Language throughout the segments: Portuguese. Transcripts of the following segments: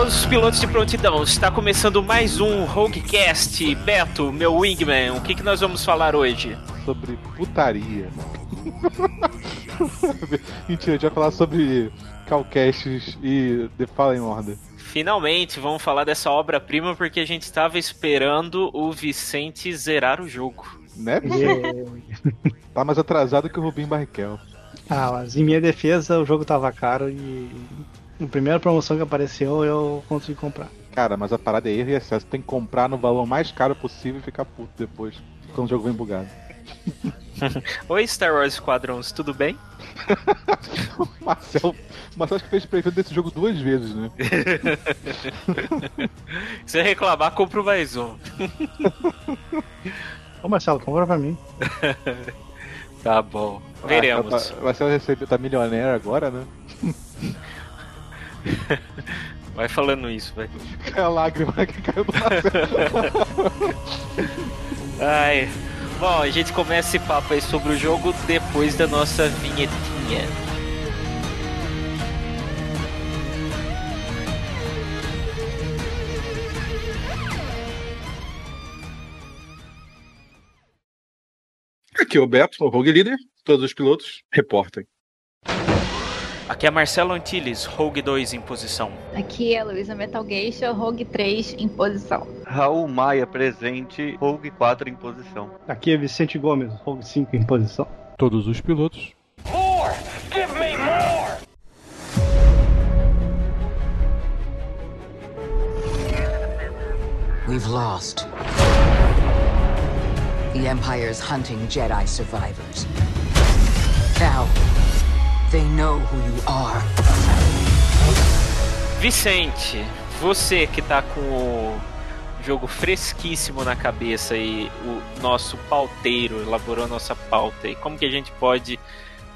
Todos os pilotos de prontidão, está começando mais um Roguecast. Beto, meu wingman, o que, que nós vamos falar hoje? Sobre putaria. Mentira, a gente vai falar sobre Calcasts e The Fallen Order. Finalmente, vamos falar dessa obra-prima porque a gente estava esperando o Vicente zerar o jogo. Né? tá mais atrasado que o Rubim Barrichello. Ah, mas em minha defesa o jogo tava caro e na primeira promoção que apareceu, eu consegui comprar. Cara, mas a parada é erro e excesso. Tem que comprar no valor mais caro possível e ficar puto depois, quando o jogo vem bugado. Oi, Star Wars Squadrons, tudo bem? Marcel, Marcel acho que fez preview desse jogo duas vezes, né? Se reclamar, compro mais um. Ô Marcelo, compra pra mim. tá bom. Veremos. Ah, tá, Marcelo recebe, tá milionário agora, né? Vai falando isso, vai. É a lágrima que caiu do. Ai. Bom, a gente começa esse papo aí sobre o jogo depois da nossa vinhetinha. Aqui é o Beto, o Rogue Leader. Todos os pilotos reportem. Aqui é Marcelo Antilles, Rogue 2 em posição. Aqui é Luísa Metal Geisha, Rogue 3 em posição. Raul Maia presente, Rogue 4 em posição. Aqui é Vicente Gomes, Rogue 5 em posição. Todos os pilotos. More! Give me more! We've lost. The Empire's hunting Jedi survivors. Now, They know who you are. Vicente, você que tá com o jogo fresquíssimo na cabeça e o nosso pauteiro elaborou a nossa pauta e como que a gente pode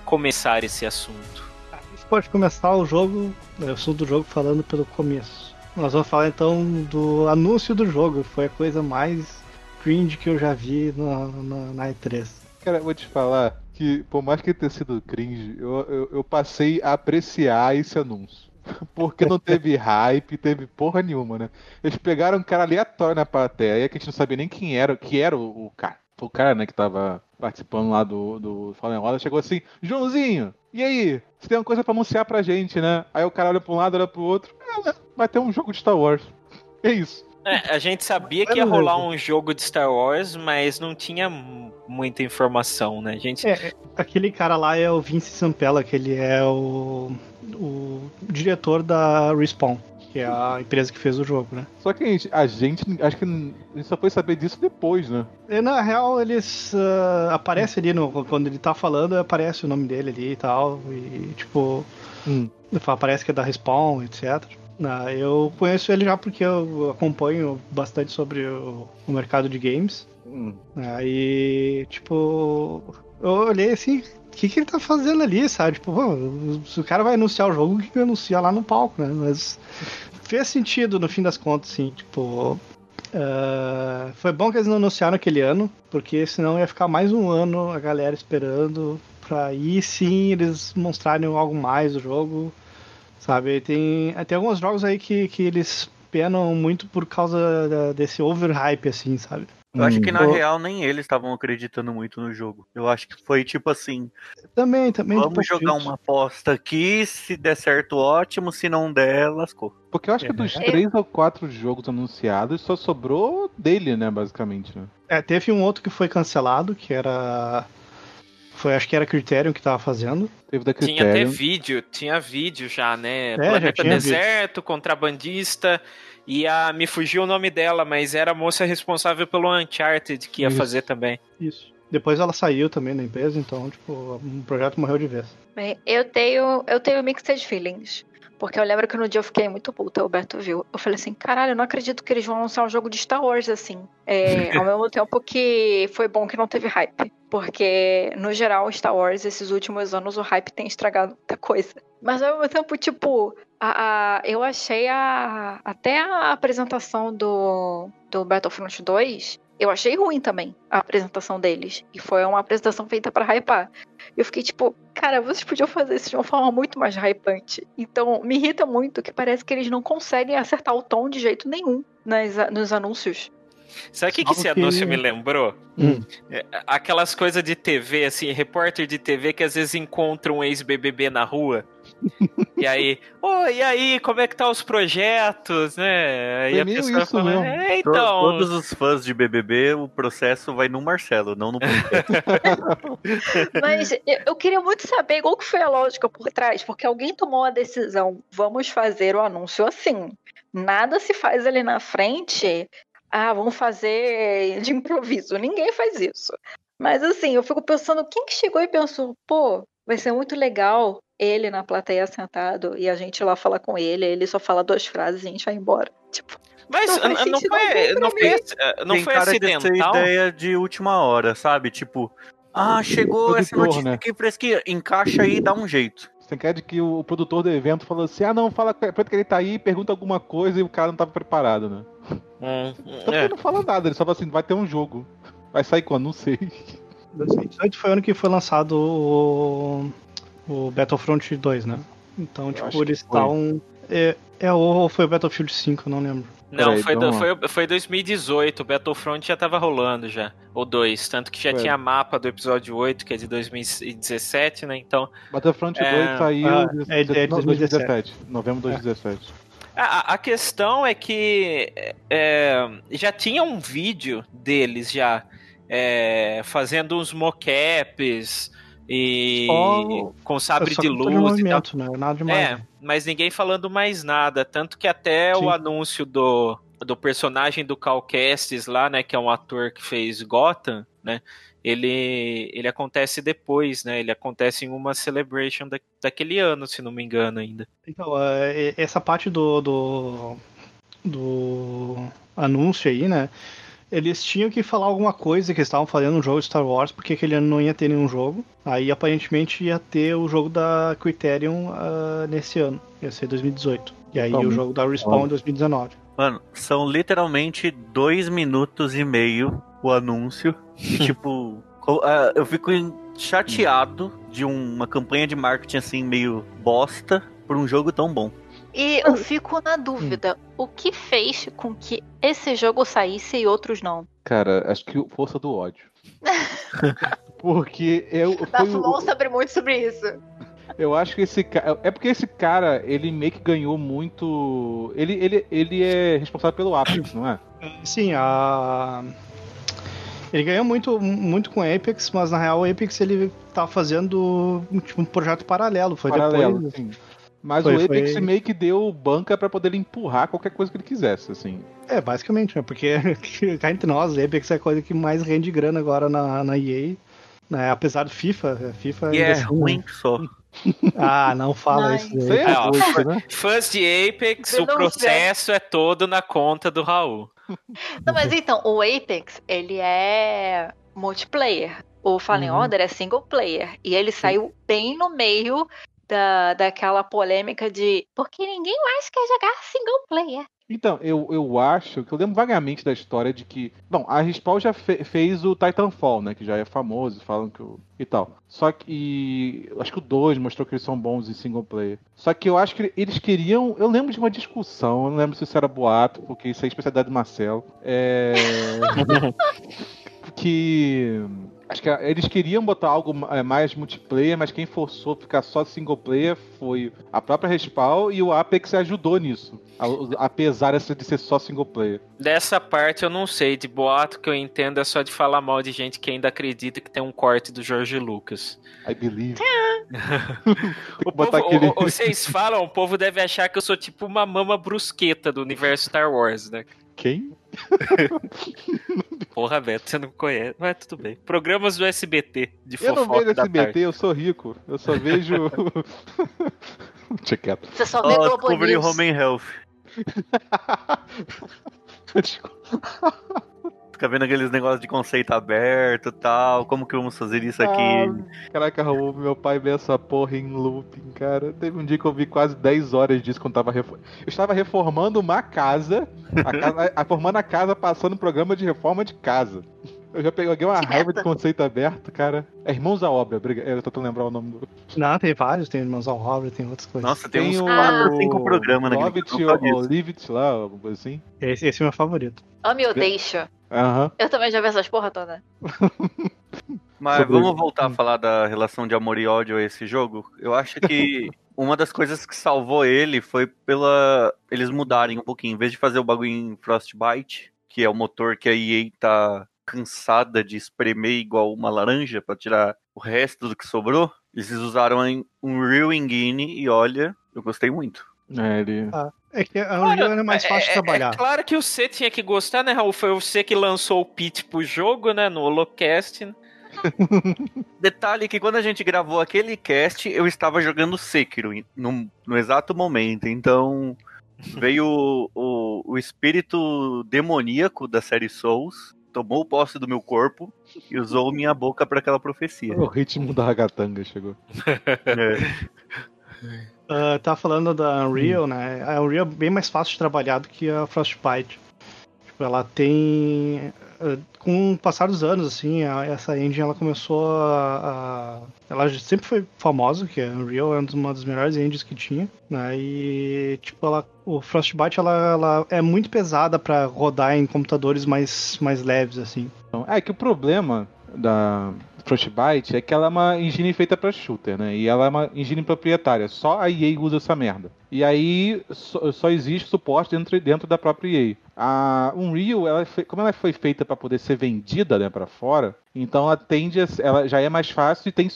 começar esse assunto? A gente pode começar o jogo, o assunto do jogo falando pelo começo. Nós vamos falar então do anúncio do jogo, foi a coisa mais cringe que eu já vi na, na, na E3. Cara, eu vou te falar, que, por mais que tenha sido cringe, eu, eu, eu passei a apreciar esse anúncio. Porque não teve hype, teve porra nenhuma, né? Eles pegaram um cara aleatório na plateia, que a gente não sabia nem quem era, que era o, o cara. O cara, né, que tava participando lá do, do Fallen Order, chegou assim, Joãozinho, e aí? Você tem uma coisa pra anunciar pra gente, né? Aí o cara olha pra um lado, olha pro outro, é, né? vai ter um jogo de Star Wars. É isso. É, a gente sabia que ia rolar um jogo de Star Wars, mas não tinha muita informação, né? A gente... É, aquele cara lá é o Vince Sampella, que ele é o, o diretor da Respawn. Que é a empresa que fez o jogo, né? Só que a gente, a gente acho que a gente só foi saber disso depois, né? E, na real, eles uh, aparece ali no, quando ele tá falando, aparece o nome dele ali e tal. E tipo. Hum. Aparece que é da Respawn, etc. Ah, eu conheço ele já porque eu acompanho bastante sobre o, o mercado de games. Hum. Aí, tipo, eu olhei assim, o que, que ele tá fazendo ali, sabe? Tipo, se o cara vai anunciar o jogo, o que, que anuncia lá no palco, né? Mas fez sentido no fim das contas, assim, tipo. Uh, foi bom que eles não anunciaram aquele ano, porque senão ia ficar mais um ano a galera esperando pra aí sim eles mostrarem algo mais do jogo. Sabe? Tem, tem alguns jogos aí que, que eles penam muito por causa da, desse overhype, assim, sabe? Eu acho que na hum. real nem eles estavam acreditando muito no jogo. Eu acho que foi tipo assim. Também, também. Vamos jogar uma aposta aqui, se der certo, ótimo, se não der, lascou. Porque eu acho que é. dos três ou quatro jogos anunciados, só sobrou dele, né, basicamente. Né? É, teve um outro que foi cancelado, que era foi, acho que era Criterion que tava fazendo. Teve da Criterion. Tinha até vídeo, tinha vídeo já, né? É, Planeta já Deserto, vídeo. Contrabandista. E a, me fugiu o nome dela, mas era a moça responsável pelo Uncharted que ia Isso. fazer também. Isso. Depois ela saiu também da empresa, então, tipo, o projeto morreu de vez. Bem, eu tenho, eu tenho mixed feelings. Porque eu lembro que no dia eu fiquei muito puta, o Beto viu. Eu falei assim, caralho, eu não acredito que eles vão anunciar um jogo de Star Wars assim. É, ao mesmo tempo que foi bom que não teve hype. Porque, no geral, Star Wars, esses últimos anos, o hype tem estragado muita coisa. Mas ao mesmo tempo, tipo, a, a, eu achei a, até a apresentação do, do Battlefront 2 eu achei ruim também a apresentação deles. E foi uma apresentação feita para hypar. Eu fiquei tipo, cara, vocês podiam fazer isso de uma forma muito mais hypante. Então, me irrita muito que parece que eles não conseguem acertar o tom de jeito nenhum nas, nos anúncios. Sabe o que, que esse anúncio me lembrou? Hum. É, Aquelas coisas de TV, assim, repórter de TV que às vezes encontra um ex-BBB na rua. e aí, ô, e aí, como é que tá os projetos, né? Aí a pessoa isso fala, é, então... Todos os fãs de BBB, o processo vai no Marcelo, não no. Mas eu, eu queria muito saber qual que foi a lógica por trás, porque alguém tomou a decisão, vamos fazer o anúncio assim. Nada se faz ali na frente, ah, vamos fazer de improviso. Ninguém faz isso. Mas assim, eu fico pensando, quem que chegou e pensou, pô, vai ser muito legal ele na plateia sentado e a gente lá falar com ele, ele só fala duas frases e a gente vai embora. Tipo, Mas Não não foi, não foi, ac- não Tem foi cara de ser acidental? ideia de última hora, sabe? Tipo, ah, chegou essa notícia né? aqui fresquinha, encaixa aí e dá um jeito. Você quer de que o produtor do evento falou assim: ah, não, fala, que ele tá aí, pergunta alguma coisa e o cara não tava preparado, né? Hum, Então é. ele não fala nada, ele só fala assim: vai ter um jogo. Vai sair quando? Não sei. 2018 foi o ano que foi lançado o, o Battlefront 2, né? Então, acho tipo, eles estavam. É, é, ou foi o Battlefield 5, eu não lembro. Não, Peraí, foi, do- foi, foi 2018, o Battlefront já tava rolando já, o 2, tanto que já Foi. tinha mapa do episódio 8, que é de 2017, né, então... Battlefront É, 2 saiu ah, de- é de- é de não, 2017. 2017. Novembro de 2017. A, a questão é que é, já tinha um vídeo deles já é, fazendo uns mockups e Só- com sabre Só de luz e tal. movimento, né? Nada demais. É, mas ninguém falando mais nada. Tanto que até Sim. o anúncio do, do personagem do Cal Kestis lá, né? Que é um ator que fez Gotham, né? Ele, ele acontece depois, né? Ele acontece em uma celebration da, daquele ano, se não me engano ainda. Então, é, essa parte do, do, do anúncio aí, né? Eles tinham que falar alguma coisa que eles estavam fazendo um jogo de Star Wars, porque aquele ano não ia ter nenhum jogo. Aí aparentemente ia ter o jogo da Criterion ah, nesse ano, ia ser 2018. E aí Tá o jogo da Respawn em 2019. Mano, são literalmente dois minutos e meio o anúncio. E tipo, ah, eu fico chateado de uma campanha de marketing assim meio bosta por um jogo tão bom. E eu fico na dúvida, o que fez com que esse jogo saísse e outros não? Cara, acho que força do ódio. Porque eu, Da o- Fumon sabe muito sobre isso. eu acho que esse cara. É porque esse cara, ele meio que ganhou muito. Ele, ele, ele é responsável pelo Apex, não é? Sim, a. Ele ganhou muito, muito com o Apex, mas na real o Apex ele tá fazendo tipo, um projeto paralelo. Foi Paralelo, depois. assim. Mas Foi- o Apex foi- meio que deu banca pra poder empurrar qualquer coisa que ele quisesse, assim. É, basicamente, né? Porque cá entre nós, Apex é a coisa que mais rende grana agora na, na EA. Né? Apesar do FIFA, FIFA E é assim, ruim só. Ah, não fala Ai. isso. Isso daí. é ó. né? Fãs de Apex, o processo é todo na conta do Raul. Não, mas então, o Apex, ele é multiplayer. O Fallen Uhum. Order é single player. E ele saiu bem no meio da, daquela polêmica de porque ninguém mais quer jogar single player. Então, eu, eu acho que eu lembro vagamente da história de que. Bom, a Respawn já fe- fez o Titanfall, né? Que já é famoso, falam que o. e tal. Só que. e acho que o 2 mostrou que eles são bons em single player. Só que eu acho que eles queriam. Eu lembro de uma discussão, eu não lembro se isso era boato, porque isso é especialidade do Marcelo. É. que. Acho que eles queriam botar algo é, mais multiplayer, mas quem forçou ficar só single player foi a própria Respawn e o Apex ajudou nisso. Apesar de ser só single player. Dessa parte eu não sei, de boato que eu entendo é só de falar mal de gente que ainda acredita que tem um corte do Jorge Lucas. I believe. O povo, aquele- o- vocês falam, o povo deve achar que eu sou tipo uma mama brusqueta do universo Star Wars, né? Quem? Porra, Beto, você não conhece. Mas tudo bem. Programas do SBT de Eu não fofoca vejo da SBT, tarde. eu sou rico. Eu só vejo. Deixa quieto. Você só vê Globo descobri News. Home and Health. Desculpa. Fica vendo aqueles negócios de conceito aberto e tal. Como que vamos fazer isso aqui? Ah, caraca, Raul, meu pai vê essa porra em looping, cara. Teve um dia que eu vi quase 10 horas disso quando tava refor... Eu estava reformando uma casa, a casa, a, a casa, passando um programa de reforma de casa. Eu já peguei uma raiva de conceito aberto, cara. É Irmãos à Obra, eu tô tentando lembrar o nome do. Não, tem vários, tem Irmãos à Obra, tem outras coisas. Nossa, tem, tem uns 4 ou 5 programas naquele Love It ou Leave It lá, alguma coisa assim. Esse, esse é o meu favorito. Ame ou deixa. Aham. Eu também já vi essas porra toda. Mas Sobre... vamos voltar a falar da relação de amor e ódio a esse jogo? Eu acho que uma das coisas que salvou ele foi pela eles mudarem um pouquinho. Em vez de fazer o bagulho em Frostbite, que é o motor que a EA tá cansada de espremer igual uma laranja para tirar o resto do que sobrou, eles usaram um Real Engine e olha, eu gostei muito. É, ele... Ah, é que a Unreal é mais fácil é, de trabalhar. É, claro que você tinha que gostar, né, Raul? Foi você que lançou o pitch pro jogo, né, no Holocast. Detalhe que quando a gente gravou aquele cast, eu estava jogando Sekiro no, no exato momento, então veio o, o, o espírito demoníaco da série Souls tomou posse do meu corpo e usou minha boca para aquela profecia. O ritmo da ragatanga chegou. é. Uh, tá falando da Unreal, hum. né? A Unreal é bem mais fácil de trabalhar do que a Frostbite. Tipo, ela tem com o passar dos anos, assim, a, essa engine ela começou a, a, Ela sempre foi famosa, que a Unreal é uma das melhores engines que tinha, né? E, tipo, ela, o Frostbite ela, ela é muito pesada para rodar em computadores mais, mais leves, assim. Então, é que o problema da Frostbite é que ela é uma engine feita para shooter, né? E ela é uma engine proprietária. Só a EA usa essa merda. E aí só, só existe suporte dentro, dentro da própria EA. A Unreal, ela, como ela foi feita para poder ser vendida né, para fora, então ela tende a, ela já é mais fácil e tem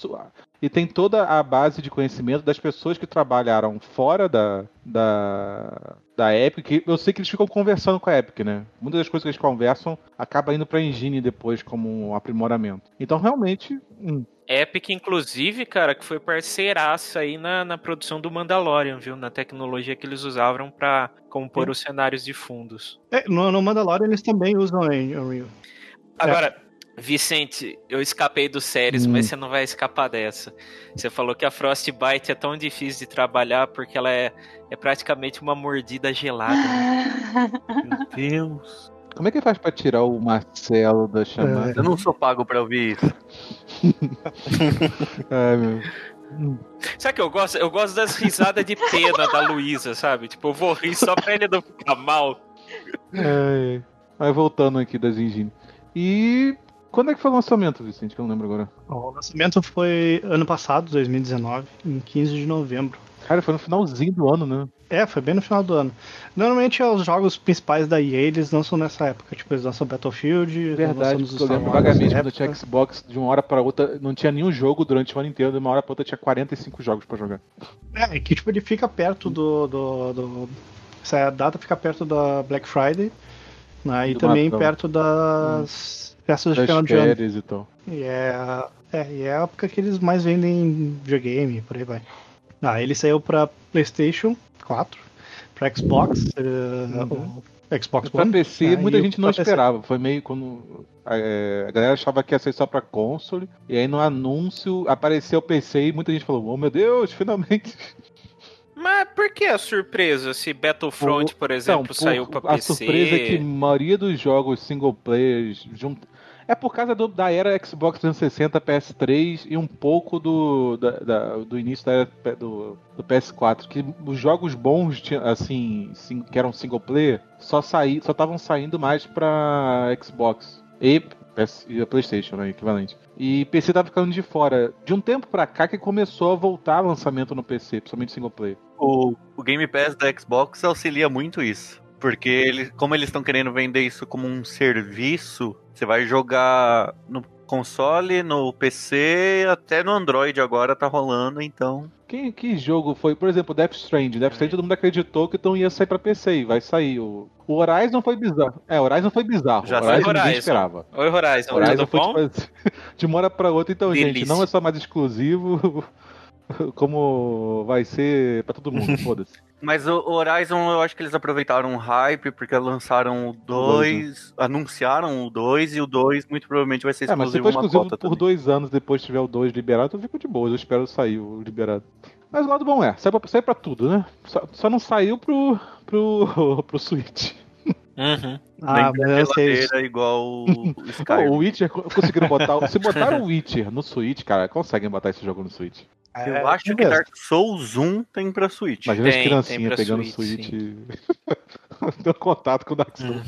e tem toda a base de conhecimento das pessoas que trabalharam fora da, da, da Epic. Eu sei que eles ficam conversando com a Epic, né? Muitas das coisas que eles conversam acaba indo para a engine depois como um aprimoramento. Então, realmente. Hum. Epic, inclusive, cara, que foi parceiraça aí na, na produção do Mandalorian, viu? Na tecnologia que eles usavam para compor os cenários de fundos. É, no, no Mandalorian eles também usam Unreal. Agora, Vicente, eu escapei do séries, hum. mas você não vai escapar dessa. Você falou que a Frostbite é tão difícil de trabalhar porque ela é, é praticamente uma mordida gelada. Né? Meu Deus. Como é que faz pra tirar o Marcelo da chamada? É. Eu não sou pago pra ouvir isso. Ai, meu. Sabe que eu gosto? Eu gosto das risadas de pena da Luísa, sabe? Tipo, eu vou rir só pra ele não ficar mal. É, mas voltando aqui das engines. E quando é que foi o lançamento, Vicente? Que eu não lembro agora. O lançamento foi ano passado, 2019, em 15 de novembro. Cara, foi no finalzinho do ano, né? É, foi bem no final do ano. Normalmente os jogos principais da EA eles lançam nessa época. Tipo, eles lançam Battlefield. Verdade, eu lembro vagamente quando eu tinha Xbox de uma hora para outra, não tinha nenhum jogo durante o ano inteiro, de uma hora para outra tinha 45 jogos para jogar. É, que tipo, ele fica perto do, do, do. Essa data fica perto da Black Friday. Né, e também perto das. Hum peças de final de ano. E, tal. e é, é, e é a época que eles mais vendem videogame, por aí vai. Ah, ele saiu pra PlayStation 4, pra Xbox, uh, uhum. Xbox One. Pra PC, ah, muita gente não esperava. Foi meio quando é, a galera achava que ia ser só pra console, e aí no anúncio apareceu o PC e muita gente falou: Oh meu Deus, finalmente. Mas por que a surpresa se Battlefront, por, por exemplo, então, saiu pra a PC? A surpresa é que a maioria dos jogos single players junto é por causa do, da era Xbox 360, PS3 e um pouco do, da, da, do início da era do, do, PS4. Que os jogos bons, assim, que eram single player, só saí, só estavam saindo mais pra Xbox. E e a PlayStation, né, equivalente. E PC tava ficando de fora. De um tempo pra cá que começou a voltar lançamento no PC, principalmente single player. O, o Game Pass da Xbox auxilia muito isso. Porque ele, como eles estão querendo vender isso como um serviço, você vai jogar no console, no PC, até no Android agora tá rolando, então. Que, que jogo foi? Por exemplo, Death Stranding. Death Stranding todo mundo acreditou que então ia sair pra PC e vai sair. O, o Horizon foi bizarro. É, o Horizon foi bizarro. Já Horizon, Horizon. ninguém esperava. Oi, Horizon. Horizon foi tipo, de uma hora pra outra, então, Delícia. gente, não é só mais exclusivo. como vai ser pra todo mundo, foda-se. Mas o Horizon, eu acho que eles aproveitaram o hype, porque lançaram o 2, anunciaram o 2, e o 2 muito provavelmente vai ser É, mas se exclusivo for uma exclusivo cota por também. dois anos depois tiver o 2 liberado, eu fico de boa. Eu espero sair o liberado. Mas o lado bom é, sai pra, sai pra tudo, né? Só, só não saiu pro, pro, pro Switch. Uhum. Ah, mas eu sei. igual o Skyrim. o Witcher conseguiram botar. se botaram o Witcher no Switch, cara, conseguem botar esse jogo no Switch. É, Eu acho que mesmo. Dark Souls 1 tem pra Switch. Imagina as Tem, tem criancinhas pegando o Switch, Switch. Deu contato com o Dark Souls.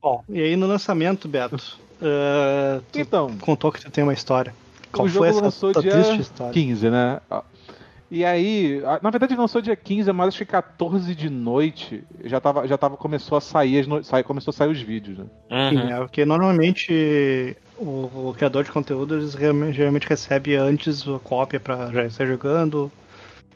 Bom, e aí no lançamento, Beto, tu Então, contou que tu tem uma história. Qual o jogo foi essa lançou dia triste história? 15, né? E aí, na verdade lançou dia 15, mas acho que 14 de noite já tava, já tava começou a sair, as no... sai- começou a sair os vídeos, né? Sim, Uhum. é porque normalmente o, o criador de conteúdo eles realmente, geralmente recebe antes a cópia pra já estar jogando,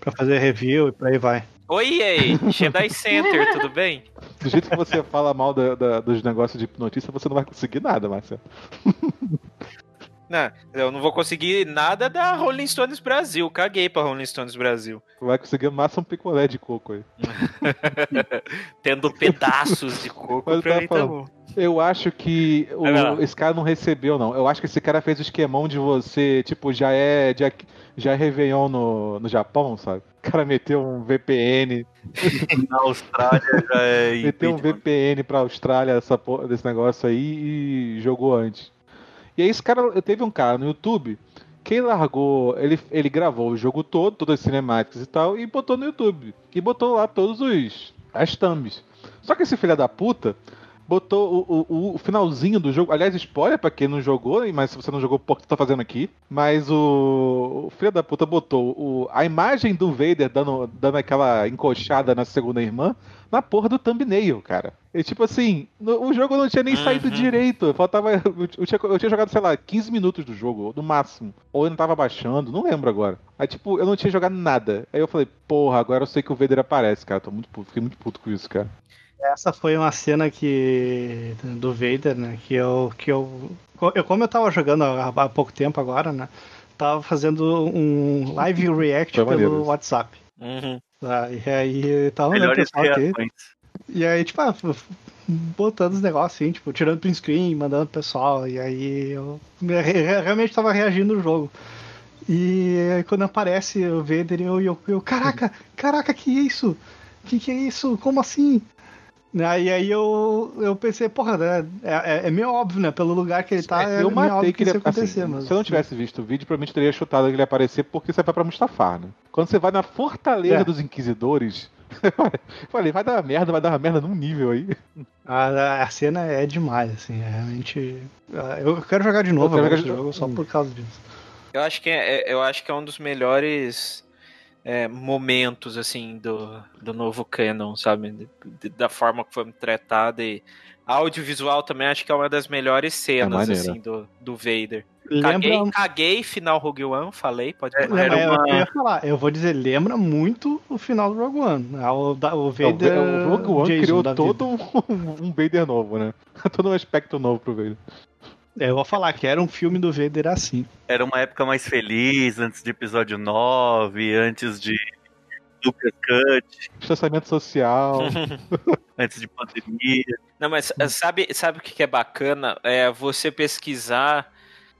pra fazer review e por aí vai. Oi, EA, Jedi Center, tudo bem? Do jeito que você fala mal da- da- dos negócios de notícia, você não vai conseguir nada, Marcelo. Não, eu não vou conseguir nada da Rolling Stones Brasil. Caguei pra Rolling Stones Brasil. Vai conseguir massa um picolé de coco aí. Tendo pedaços de coco Mas eu pra mim tá bom. Eu acho que o- lá. esse cara não recebeu, não. Eu acho que esse cara fez o esquemão de você, tipo, já é, já, já é Réveillon no, no Japão, sabe? O cara meteu um VPN, Na Austrália já é meteu um. VPN pra Austrália essa porra desse negócio aí e jogou antes. E aí esse cara, teve um cara no YouTube que largou, ele, ele gravou o jogo todo, todas as cinemáticas e tal, e botou no YouTube. E botou lá todos os as thumbs. Só que esse filho da puta botou o, o, o finalzinho do jogo. Aliás, spoiler pra quem não jogou, mas se você não jogou, por que tu tá fazendo aqui? Mas o, o filho da puta botou o, a imagem do Vader dando, dando aquela encoxada na segunda irmã na porra do thumbnail, cara. E tipo assim, no- o jogo não tinha nem Uhum. saído direito. Faltava. Eu, eu tinha, eu tinha jogado, sei lá, 15 minutos do jogo, no máximo. Ou eu não tava baixando, não lembro agora. Aí, tipo, eu não tinha jogado nada. Aí eu falei, porra, agora eu sei que o Vader aparece, cara. Tô muito puto, fiquei muito puto com isso, cara. Essa foi uma cena que do Vader, né? Que eu que eu, eu como eu tava jogando há, há pouco tempo agora, né? Tava fazendo um live react Foi pelo. WhatsApp. Uhum. Tá? E aí tava Melhores reações. E aí, tipo, ah, botando os negócios assim, tipo, tirando print screen, mandando pro pessoal. E aí eu re- re- realmente tava reagindo no jogo. E aí, quando aparece o Vader, eu, eu, eu caraca, caraca, que isso? Que que é isso? Como assim? Né, E aí eu, eu pensei, porra, né, é, é- é meio óbvio, né? Pelo lugar que ele tá, é, eu meio matei óbvio que ele isso ia acontecer, assim, mas... Se eu não tivesse visto o vídeo, provavelmente teria chutado que ele ia aparecer porque você vai pra Mustafar, né? Quando você vai na Fortaleza É. dos Inquisidores. Falei, vai dar uma merda, vai dar uma merda num nível aí. A, a cena é demais, assim, é realmente. ah, Eu quero jogar de novo quero agora jogar esse de- jogo só por causa disso. Eu acho que é, é- eu acho que é um dos melhores é, momentos assim do, do novo canon, sabe? De- de- da forma que foi tratada e audiovisual também acho que é uma das melhores cenas maneiro. assim do, do Vader. Caguei, Lembra. caguei final Rogue One, falei, pode É. Lembra, Era é, uma- eu ia falar, eu vou dizer, lembra muito o final do Rogue One. né? O, da- o O Vader. o Rogue One Jason criou todo um, um Vader novo, né? Todo um aspecto novo pro Vader. É, Eu vou falar que era um filme do Vader assim. Era uma época mais feliz, antes de episódio 9, antes de Lucas Cut, Distanciamento social. antes de pandemia. Não, mas eh, sabe, sabe o que é bacana? É você pesquisar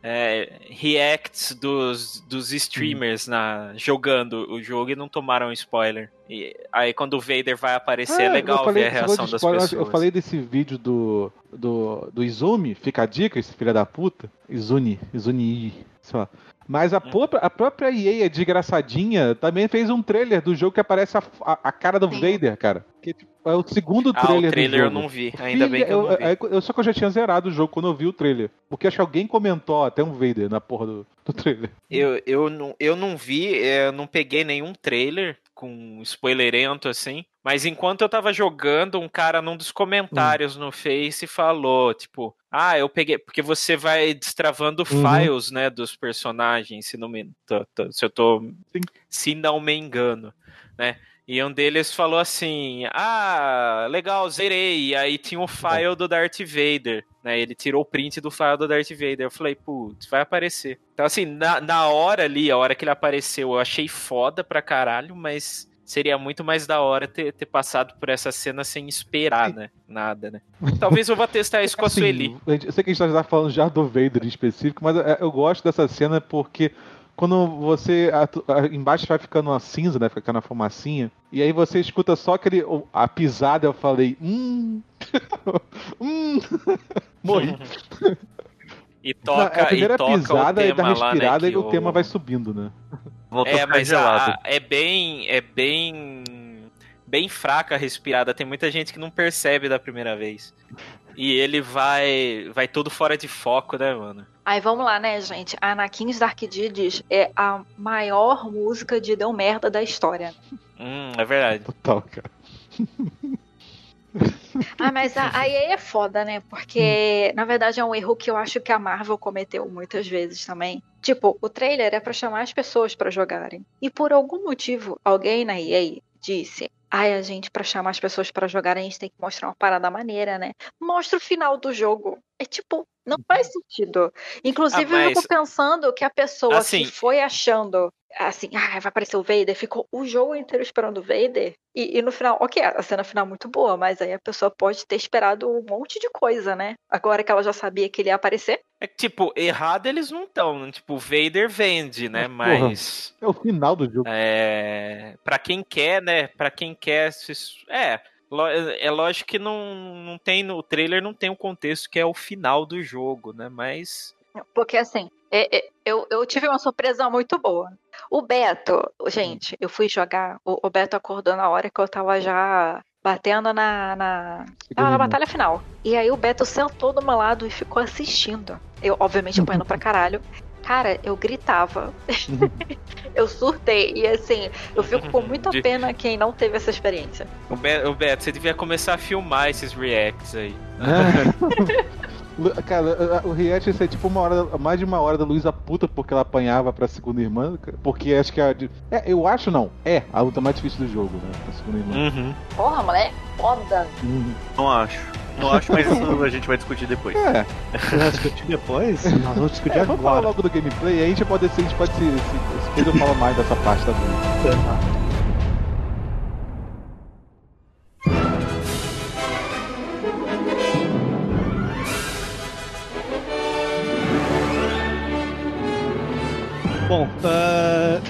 é, reacts dos, dos streamers na, jogando o jogo e não tomaram spoiler. E aí quando o Vader vai aparecer, é Ah, legal ver a reação das spoiler, pessoas. Eu falei desse vídeo do, do, do Izumi, fica a dica, esse filho da puta. Izuni, Izuni, sei lá. Mas a, própria, a própria EA, a desgraçadinha, também fez um trailer do jogo que aparece a, a, a cara do Sim. Vader, cara. Que tipo, é o segundo Ah, trailer o trailer do eu jogo. não vi. Ainda bem que Filha, eu não vi. eu- Só que eu já tinha zerado o jogo quando eu vi o trailer. Porque acho que alguém comentou até um Vader na porra do, do trailer. Eu, eu, não, eu não vi, eh, eu não peguei nenhum trailer com spoilerento assim. Mas enquanto eu tava jogando, um cara num dos comentários no Face falou, tipo, ah, eu peguei. Porque você vai destravando Uhum. files, né, dos personagens, se não me. se eu tô. Sim. Se não me engano, né? E um deles falou assim: Ah, legal, zerei. E aí tinha o file do Darth Vader. Né? Ele tirou o print do file do Darth Vader. Eu falei, putz, vai aparecer. Então, assim, na, na hora ali, a hora que ele apareceu, eu achei foda pra caralho, mas seria muito mais da hora ter, ter passado por essa cena sem esperar, né? Nada, né? Talvez eu vá testar isso com a Assim, Sueli. Eu sei que a gente tá falando já do Vader em específico, mas é, eu gosto dessa cena porque quando você. embaixo vai ficando uma cinza, né? Fica ficando uma fumacinha. E aí você escuta só aquele. o- A pisada, eu falei. Hum. hum. Morri. E Na- toca, é a primeira e toca pisada o e tema da lá, né, respirada e o tema vai subindo, né? Voltou a É, mas gelado. a- é bem. É bem. Bem fraca a respirada. Tem muita gente que não percebe da primeira vez. E ele vai. Vai todo fora de foco, né, mano? Aí vamos lá, né, gente? Anakin's Dark Deeds é a maior música de deu merda da história. Hum, é verdade. Total, cara. Ah, mas a- aí é foda, né? Porque, na verdade, é um erro que eu acho que a Marvel cometeu muitas vezes também. Tipo, o trailer é pra chamar as pessoas pra jogarem. E por algum motivo, alguém na EA disse: Ai, a gente, pra chamar as pessoas pra jogarem, a gente tem que mostrar uma parada maneira, né? Mostra o final do jogo. É tipo, não faz sentido. Inclusive, Ah, eu mas- fico pensando que a pessoa Assim- que foi achando assim, ah, vai aparecer o Vader, ficou o jogo inteiro esperando o Vader, e, e no final, ok, a cena final é muito boa, mas aí a pessoa pode ter esperado um monte de coisa, né? Agora que ela já sabia que ele ia aparecer. É que, tipo, errado eles não estão. Tipo, o Vader vende, né? Mas, porra. É o final do jogo. É. Pra quem quer, né? Pra quem se- É. É lógico que não, não tem no o trailer, não tem o contexto que é o final do jogo, né? Mas. Porque assim, é- é- eu, eu tive uma surpresa muito boa. O Beto, gente, eu fui jogar, o, o Beto acordou na hora que eu tava já batendo na, na, tava na batalha final. E aí o Beto sentou do meu lado e ficou assistindo. Eu, obviamente, apanhando pra caralho. Cara, eu gritava. eu surtei. E assim, eu fico com muita De- pena quem não teve essa experiência. O, Be o Beto, você devia começar a filmar esses reacts aí. Lu- Cara, o react ia ser tipo uma hora, mais de uma hora da Luísa puta porque ela apanhava pra segunda irmã. Porque acho que a. É, eu acho não. É a luta mais difícil do jogo, né? A segunda irmã. Uhum. Porra, moleque, foda. Hum. Não acho. Não acho, mas isso a gente vai discutir depois. É, Você vai discutir depois? Nós vamos discutir é, vamos falar agora. logo do gameplay, aí a gente pode ser, a gente pode se. se, se depois eu falo mais dessa parte da luta. Bom, ah,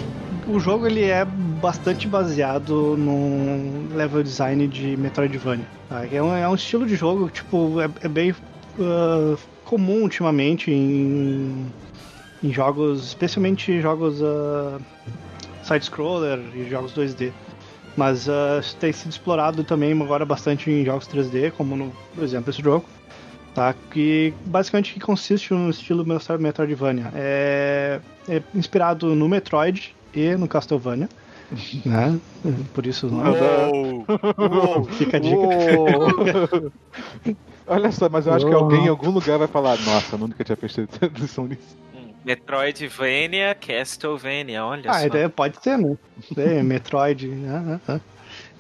o jogo ele é bastante baseado num level design de Metroidvania. tá? É, um, é um estilo de jogo tipo é, é bem ah, comum ultimamente em, em jogos, especialmente jogos ah, side-scroller e jogos 2D. Mas ah, tem sido explorado também agora bastante em jogos 3D, como no, por exemplo esse jogo. Tá, que basicamente consiste no estilo Metro- Metroidvania. É, é inspirado no Metroid e no Castlevania. né? Por isso não fica a dica. Uou. Olha só, mas eu acho que Uou. alguém em algum lugar vai falar, nossa, eu nunca tinha prestado atenção nisso. Hum, Metroidvania, Castlevania, olha Ah, só. ideia pode ser, né? É, Metroid. né? Ah, ah.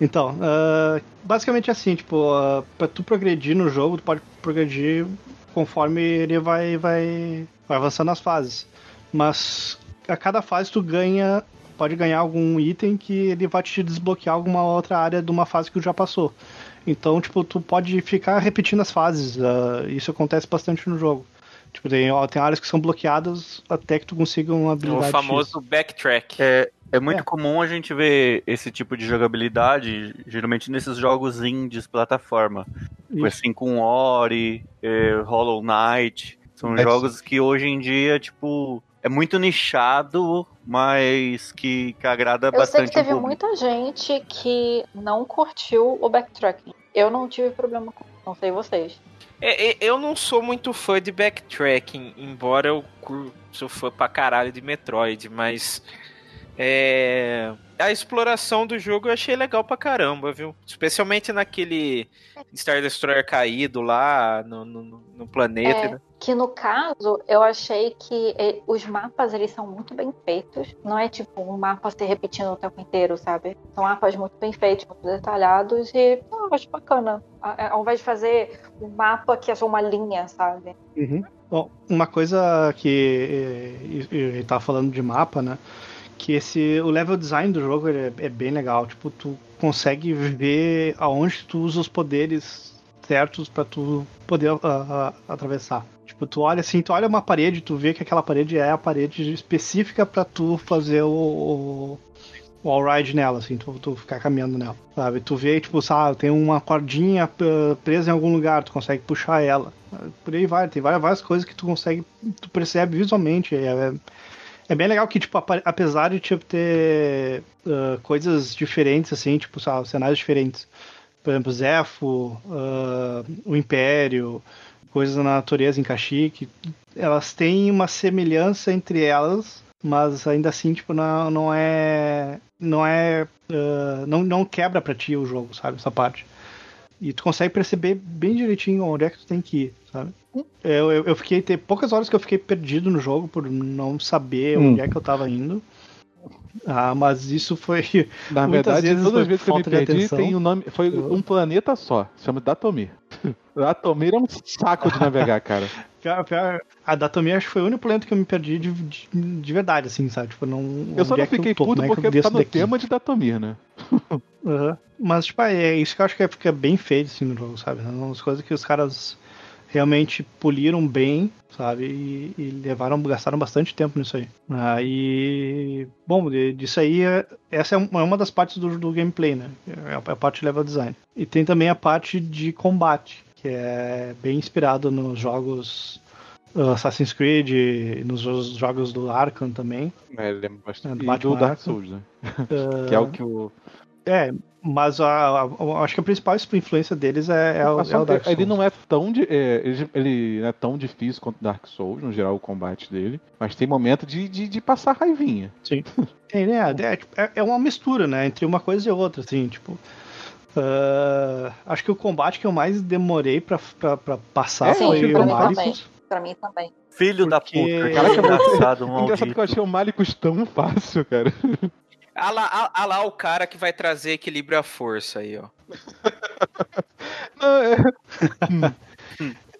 Então, ah, basicamente assim, tipo, ah, pra tu progredir no jogo, tu pode progredir conforme ele vai, vai, vai avançando nas fases. Mas a cada fase tu ganha, pode ganhar algum item que ele vai te desbloquear alguma outra área de uma fase que tu já passou. Então, tipo, tu pode ficar repetindo as fases. ah, isso acontece bastante no jogo. Tipo, tem, ó, tem áreas que são bloqueadas até que tu consiga uma o habilidade famoso X. backtrack. É, é muito É. comum a gente ver esse tipo de jogabilidade, geralmente nesses jogos indies plataforma. Tipo Isso. assim, com Ori, é, Hollow Knight. São É, jogos que hoje em dia, tipo, é muito nichado, mas que, que agrada Eu sei bastante que teve o público. muita gente que não curtiu o backtracking. Eu não tive problema com não sei vocês. É, é, eu não sou muito fã de backtracking, embora eu sou fã pra caralho de Metroid, mas É... A exploração do jogo eu achei legal pra caramba, viu? Especialmente naquele Star Destroyer caído lá no, no, no planeta. É, né? que no caso, eu achei que eh, os mapas eles são muito bem feitos. Não é tipo um mapa se repetindo o tempo inteiro, sabe? São mapas muito bem feitos, muito detalhados e ah, eu acho bacana. A- Ao invés de fazer um mapa que é só uma linha, sabe? Bom, uma coisa que eh, ele tá falando de mapa, né? Que esse o level design do jogo é, é bem legal. Tipo, tu consegue ver aonde tu usa os poderes certos pra tu poder ah, ah, atravessar. Tipo, tu olha assim, tu olha uma parede, tu vê que aquela parede é a parede específica pra tu fazer o, o, o all-ride nela, assim, tu, tu ficar caminhando nela, sabe? Tu vê, tipo, sabe, tem uma cordinha ah, presa em algum lugar, tu consegue puxar ela. Por aí vai, tem várias, várias coisas que tu consegue, tu percebe visualmente. É, é, é bem legal que, tipo, apesar de tipo, ter ah, coisas diferentes, assim, tipo, sabe, cenários diferentes. Por exemplo, Zefo, ah, o Império, coisas na natureza em Kashyyyk, elas têm uma semelhança entre elas, mas ainda assim, tipo, não, não é. Não é. ah, não, não quebra pra ti o jogo, sabe? Essa parte. E tu consegue perceber bem direitinho onde é que tu tem que ir, sabe? Eu, eu, eu fiquei. Tem poucas horas que eu fiquei perdido no jogo por não saber Hum. onde é que eu tava indo. Ah, mas isso foi. Na verdade, vezes todas as vezes que eu me perdi, tem um nome. Foi um planeta só. Chama Datomir. Datomir é um saco de navegar, cara. Pior- pior- a Datomir acho que foi o único planeta que eu me perdi de, de, de verdade, assim, sabe? Tipo, não. Eu só não é que fiquei puto é que eu porque tá no daqui? tema de Datomir, né? Aham. Mas, tipo, é isso que eu acho que fica bem feito assim, no jogo, sabe? São as coisas que os caras realmente poliram bem, sabe? E, e levaram, gastaram bastante tempo nisso aí. Aí, bom, de- disso aí, é- essa é é uma das partes do, do gameplay, né? É a, é parte de level design. E tem também a parte de combate, que é bem inspirado nos jogos uh, Assassin's Creed, e nos jogos- do Arkham também. É, lembra É, bastante. do E Batman do Dark. Souls, né? que é o que o. É, mas a, a- acho que a principal influência deles é, é, o, é o Dark Souls. ele não é tão de, é, ele, ele não é tão difícil quanto Dark Souls, no geral, o combate dele. Mas tem momento de, de, de passar raivinha. É, né, é, é- é uma mistura, né? Entre uma coisa e outra, assim, tipo. ah, acho que o combate que eu mais demorei pra, pra, pra passar É, foi sim, o Malicus. Pra mim também. Filho da Porque- puta, Caraca, que engraçado, Engraçado que eu maldito. achei o Malicus tão fácil, cara. Ah lá, ah, lá o cara que vai trazer equilíbrio à força aí, ó. Não, é-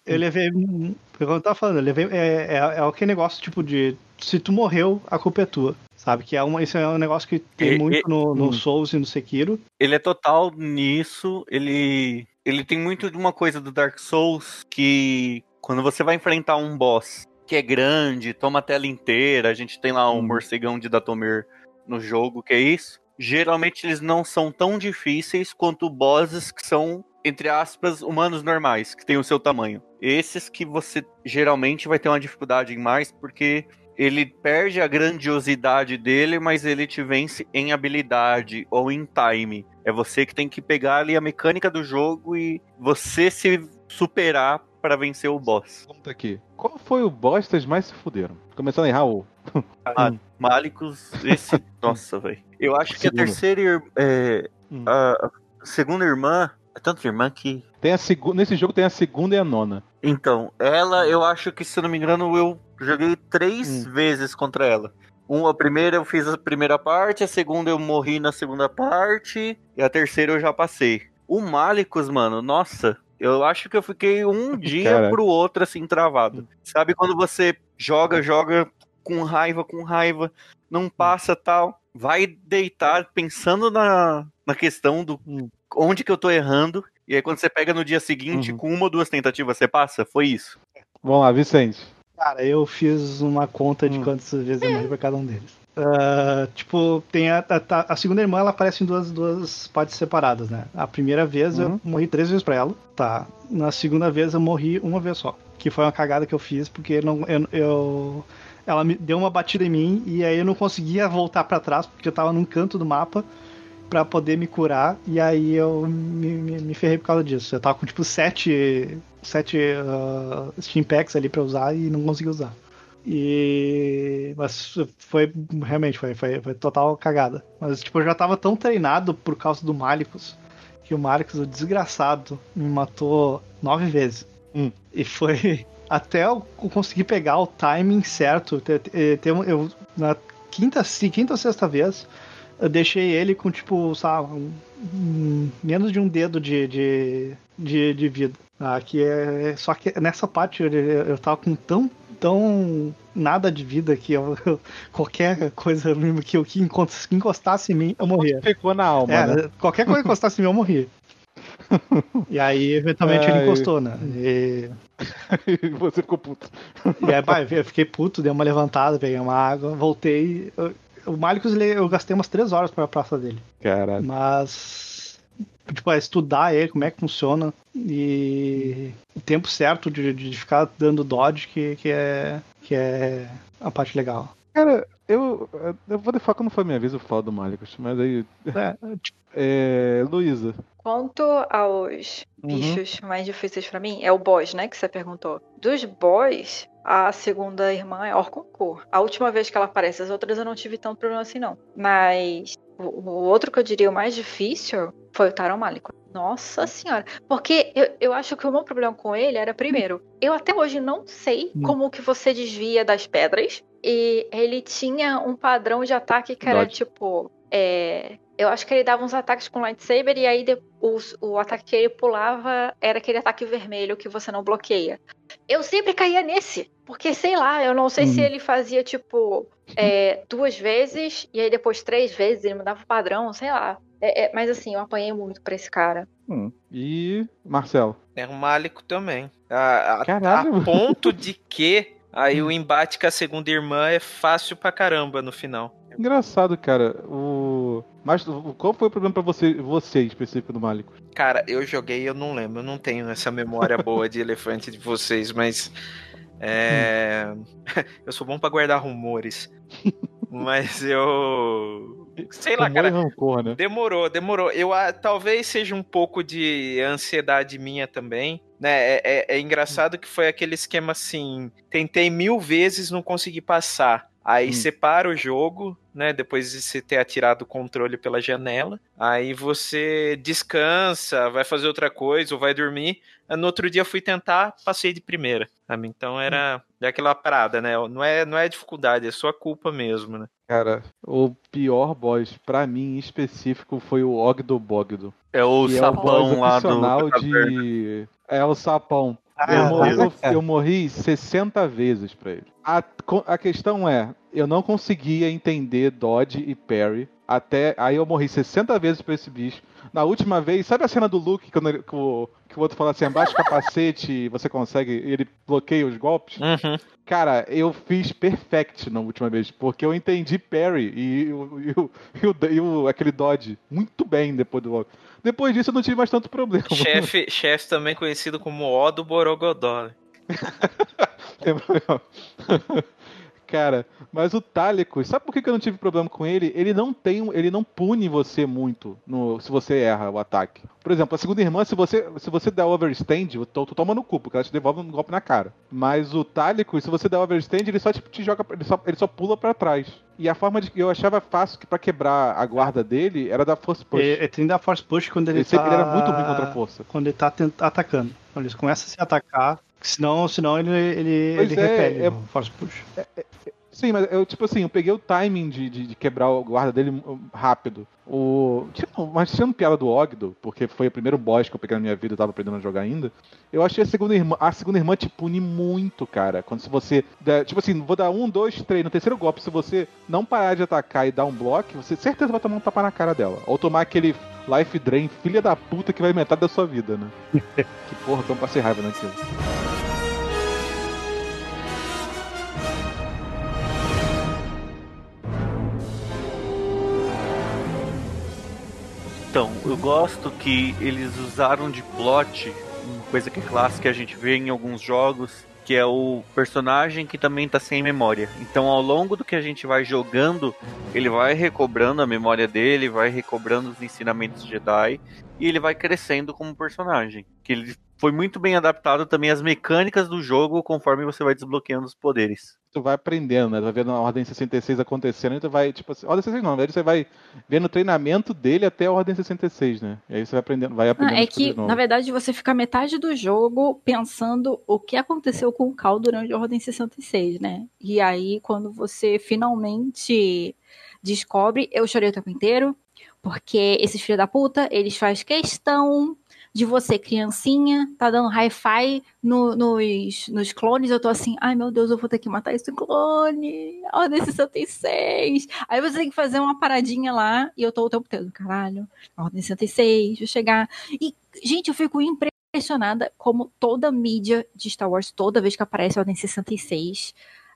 Eu levei. Como eu tava falando, eu levei. É, é, é aquele negócio, tipo, de. Se tu morreu, a culpa é tua. Sabe? Que é uma, isso é um negócio que tem E- muito e- no, no hum. Souls e no Sekiro. Ele é total nisso. Ele, ele tem muito de uma coisa do Dark Souls que quando você vai enfrentar um boss que é grande, toma a tela inteira, a gente tem lá um Hum. morcegão de Datomir no jogo, que é isso. Geralmente eles não são tão difíceis quanto bosses que são, entre aspas, humanos normais, que têm o seu tamanho. Esses que você geralmente vai ter uma dificuldade em mais, porque ele perde a grandiosidade dele, mas ele te vence em habilidade ou em time. É você que tem que pegar ali a mecânica do jogo e você se superar para vencer o boss. Pergunta aqui. Qual foi o boss que vocês mais se fuderam? Começando em Raul. Ah, Malicos, esse. Nossa, velho. Eu acho que a terceira. ir- É, Hum. a, segunda irmã. É tanta irmã que. Tem a segu... Nesse jogo tem a segunda e a nona. Então, ela, eu acho que, se eu não me engano, eu joguei três Hum. vezes contra ela. Um, a primeira eu fiz a primeira parte, a segunda eu morri na segunda parte, e a terceira eu já passei. O Malicos, mano, nossa, eu acho que eu fiquei um dia Caraca. pro outro assim, travado. Sabe quando você joga, joga com raiva, com raiva, não passa tal, vai deitar pensando na, na questão do Hum. onde que eu tô errando, e aí quando você pega no dia seguinte, Uhum. com uma ou duas tentativas, você passa? Foi isso. Vamos lá, Vicente. Cara, eu fiz uma conta de Hum. quantas vezes eu morri pra cada um deles. Ah, tipo, tem a, a, a segunda irmã, ela aparece em duas, duas partes separadas, né? A primeira vez Uhum. eu morri três vezes pra ela, tá? Na segunda vez eu morri uma vez só. Que foi uma cagada que eu fiz, porque não, eu, eu- ela me deu uma batida em mim e aí eu não conseguia voltar pra trás, porque eu tava num canto do mapa pra poder me curar, e aí eu me, me, me ferrei por causa disso. Eu tava com tipo sete, sete ah, Steam Packs ali pra usar e não consegui usar. E. Mas foi. Realmente, foi, foi, foi total cagada. Mas, tipo, eu já tava tão treinado por causa do Malicus que o Malicus, o desgraçado, me matou nove vezes. Hum. E foi. Até eu conseguir pegar o timing certo. Eu, eu, na quinta, quinta ou sexta vez, eu deixei ele com, tipo, sabe, um, menos de um dedo de, de, de, de vida. Ah, que é, só que nessa parte eu, eu tava com tão tão nada de vida que eu, eu, qualquer coisa que, que encostasse em mim, eu morria. Ficou na alma, é, né? Qualquer coisa que encostasse em mim, eu morria. e aí, eventualmente, ele encostou, né? E... e você ficou puto. E aí, bah, eu fiquei puto, dei uma levantada, peguei uma água, voltei. O Malicus, eu gastei umas três horas pra praça dele. Caralho. Mas tipo, é estudar ele, como é que funciona e o tempo certo de, de ficar dando dodge que, que, é, que é a parte legal. Cara, eu, eu vou deixar quando for minha vez eu falo do Malicus, mas aí. É, é, Luísa. Quanto aos uhum. bichos mais difíceis para mim, é o boss, né? Que você perguntou. Dos boss, a segunda irmã é Orconcourt. A última vez que ela aparece, as outras eu não tive tanto problema assim, não. Mas o, outro que eu diria o mais difícil foi o Taron Malik. Nossa senhora. Porque eu, eu acho que o meu problema com ele era, primeiro, eu até hoje não sei hum. como que você desvia das pedras. E ele tinha um padrão de ataque que era Dodge. tipo. É, eu acho que ele dava uns ataques com lightsaber e aí de, o, o ataque que ele pulava era aquele ataque vermelho que você não bloqueia. Eu sempre caía nesse. Porque, sei lá, eu não sei hum. se ele fazia, tipo, é, duas vezes e aí depois três vezes, ele mudava o padrão, sei lá. É, é, mas assim, eu apanhei muito pra esse cara. Hum. E Marcelo? É um málico também. A, a, a ponto de que aí o embate com a segunda irmã é fácil pra caramba no final. Engraçado, cara. O... Mas qual foi o problema para você, você específico do Málico? Cara, eu joguei eu não lembro. Eu não tenho essa memória boa de elefante de vocês, mas. É... eu sou bom para guardar rumores. mas eu. Sei lá, cara. Rancor, né? Demorou, demorou. Eu talvez seja um pouco de ansiedade minha também. Né? É, é, é engraçado que foi aquele esquema assim. Tentei mil vezes, não consegui passar. Aí hum. separa o jogo, né? Depois de você ter atirado o controle pela janela. Aí você descansa, vai fazer outra coisa ou vai dormir. No outro dia fui tentar, passei de primeira. Sabe? Então era hum. aquela parada, né? Não é, não é dificuldade, é sua culpa mesmo, né? Cara, o pior boss para mim em específico foi o Ogdo Bogdo. É o sapão é o lá do de É o sapão. Ah, eu, morri, eu, morri 60 vezes pra ele. A, a questão é, eu não conseguia entender Dodge e Parry. Até aí eu morri 60 vezes pra esse bicho. Na última vez, sabe a cena do Luke quando ele, que, o, que o outro fala assim, abaixa o capacete e você consegue, ele bloqueia os golpes? Uhum. Cara, eu fiz perfect na última vez, porque eu entendi Parry e, e, e, e, e o, aquele Dodge muito bem depois do golpe. Depois disso eu não tive mais tanto problema. Chefe, chefe também conhecido como O do Borogodó. Tem problema. Cara, mas o Tálicos, sabe por que eu não tive problema com ele? Ele não tem, ele não pune você muito no, se você erra o ataque. Por exemplo, a segunda irmã, se você, se você der overstand, tu, tu toma no cu, porque ela te devolve um golpe na cara. Mas o Tálicos, se você der overstand, ele só tipo, te joga, ele só, ele só pula para trás. E a forma de que eu achava fácil que para quebrar a guarda dele era da force push. Ele, ele tem da force push quando ele, ele tá... ele era muito ruim contra a força. Quando ele tá atacando. Quando ele começa a se atacar, senão, senão ele, ele, ele é, repele é, force push. É, é, Sim, mas eu, tipo assim, eu peguei o timing de, de, de quebrar o guarda dele hum, rápido. O, tipo, mas tinha piada do Ogdo, porque foi o primeiro boss que eu peguei na minha vida e tava aprendendo a jogar ainda. Eu achei a segunda irmã, a segunda irmã te pune muito, cara. Quando se você. Der, tipo assim, vou dar um, dois, três. No terceiro golpe, se você não parar de atacar e dar um bloco, você certeza vai tomar um tapa na cara dela. Ou tomar aquele life drain, filha da puta, que vai metade da sua vida, né? que porra, então passei raiva naquilo. Então, eu gosto que eles usaram de plot, uma coisa que é clássica que a gente vê em alguns jogos, que é o personagem que também tá sem memória. Então, ao longo do que a gente vai jogando, ele vai recobrando a memória dele, vai recobrando os ensinamentos Jedi e ele vai crescendo como personagem. Que ele foi muito bem adaptado também às mecânicas do jogo conforme você vai desbloqueando os poderes. Tu vai aprendendo, né? Tu vai vendo a Ordem 66 acontecendo e tu vai, tipo assim, Ordem 66 não, na verdade você vai vendo o treinamento dele até a Ordem 66, né? E aí você vai aprendendo, vai aprendendo. Ah, é que, na verdade, você fica metade do jogo pensando o que aconteceu com o Cal durante a Ordem 66, né? E aí, quando você finalmente descobre, eu chorei o tempo inteiro, porque esses filhos da puta, eles fazem questão de você, criancinha, tá dando hi-fi no- nos, nos clones, eu tô assim, ai meu Deus, eu vou ter que matar esse clone, Ordem 66. Aí você tem que fazer uma paradinha lá, e eu tô o tempo todo, caralho, Ordem 66, vou chegar. E, gente, eu fico impressionada como toda mídia de Star Wars, toda vez que aparece a Ordem 66,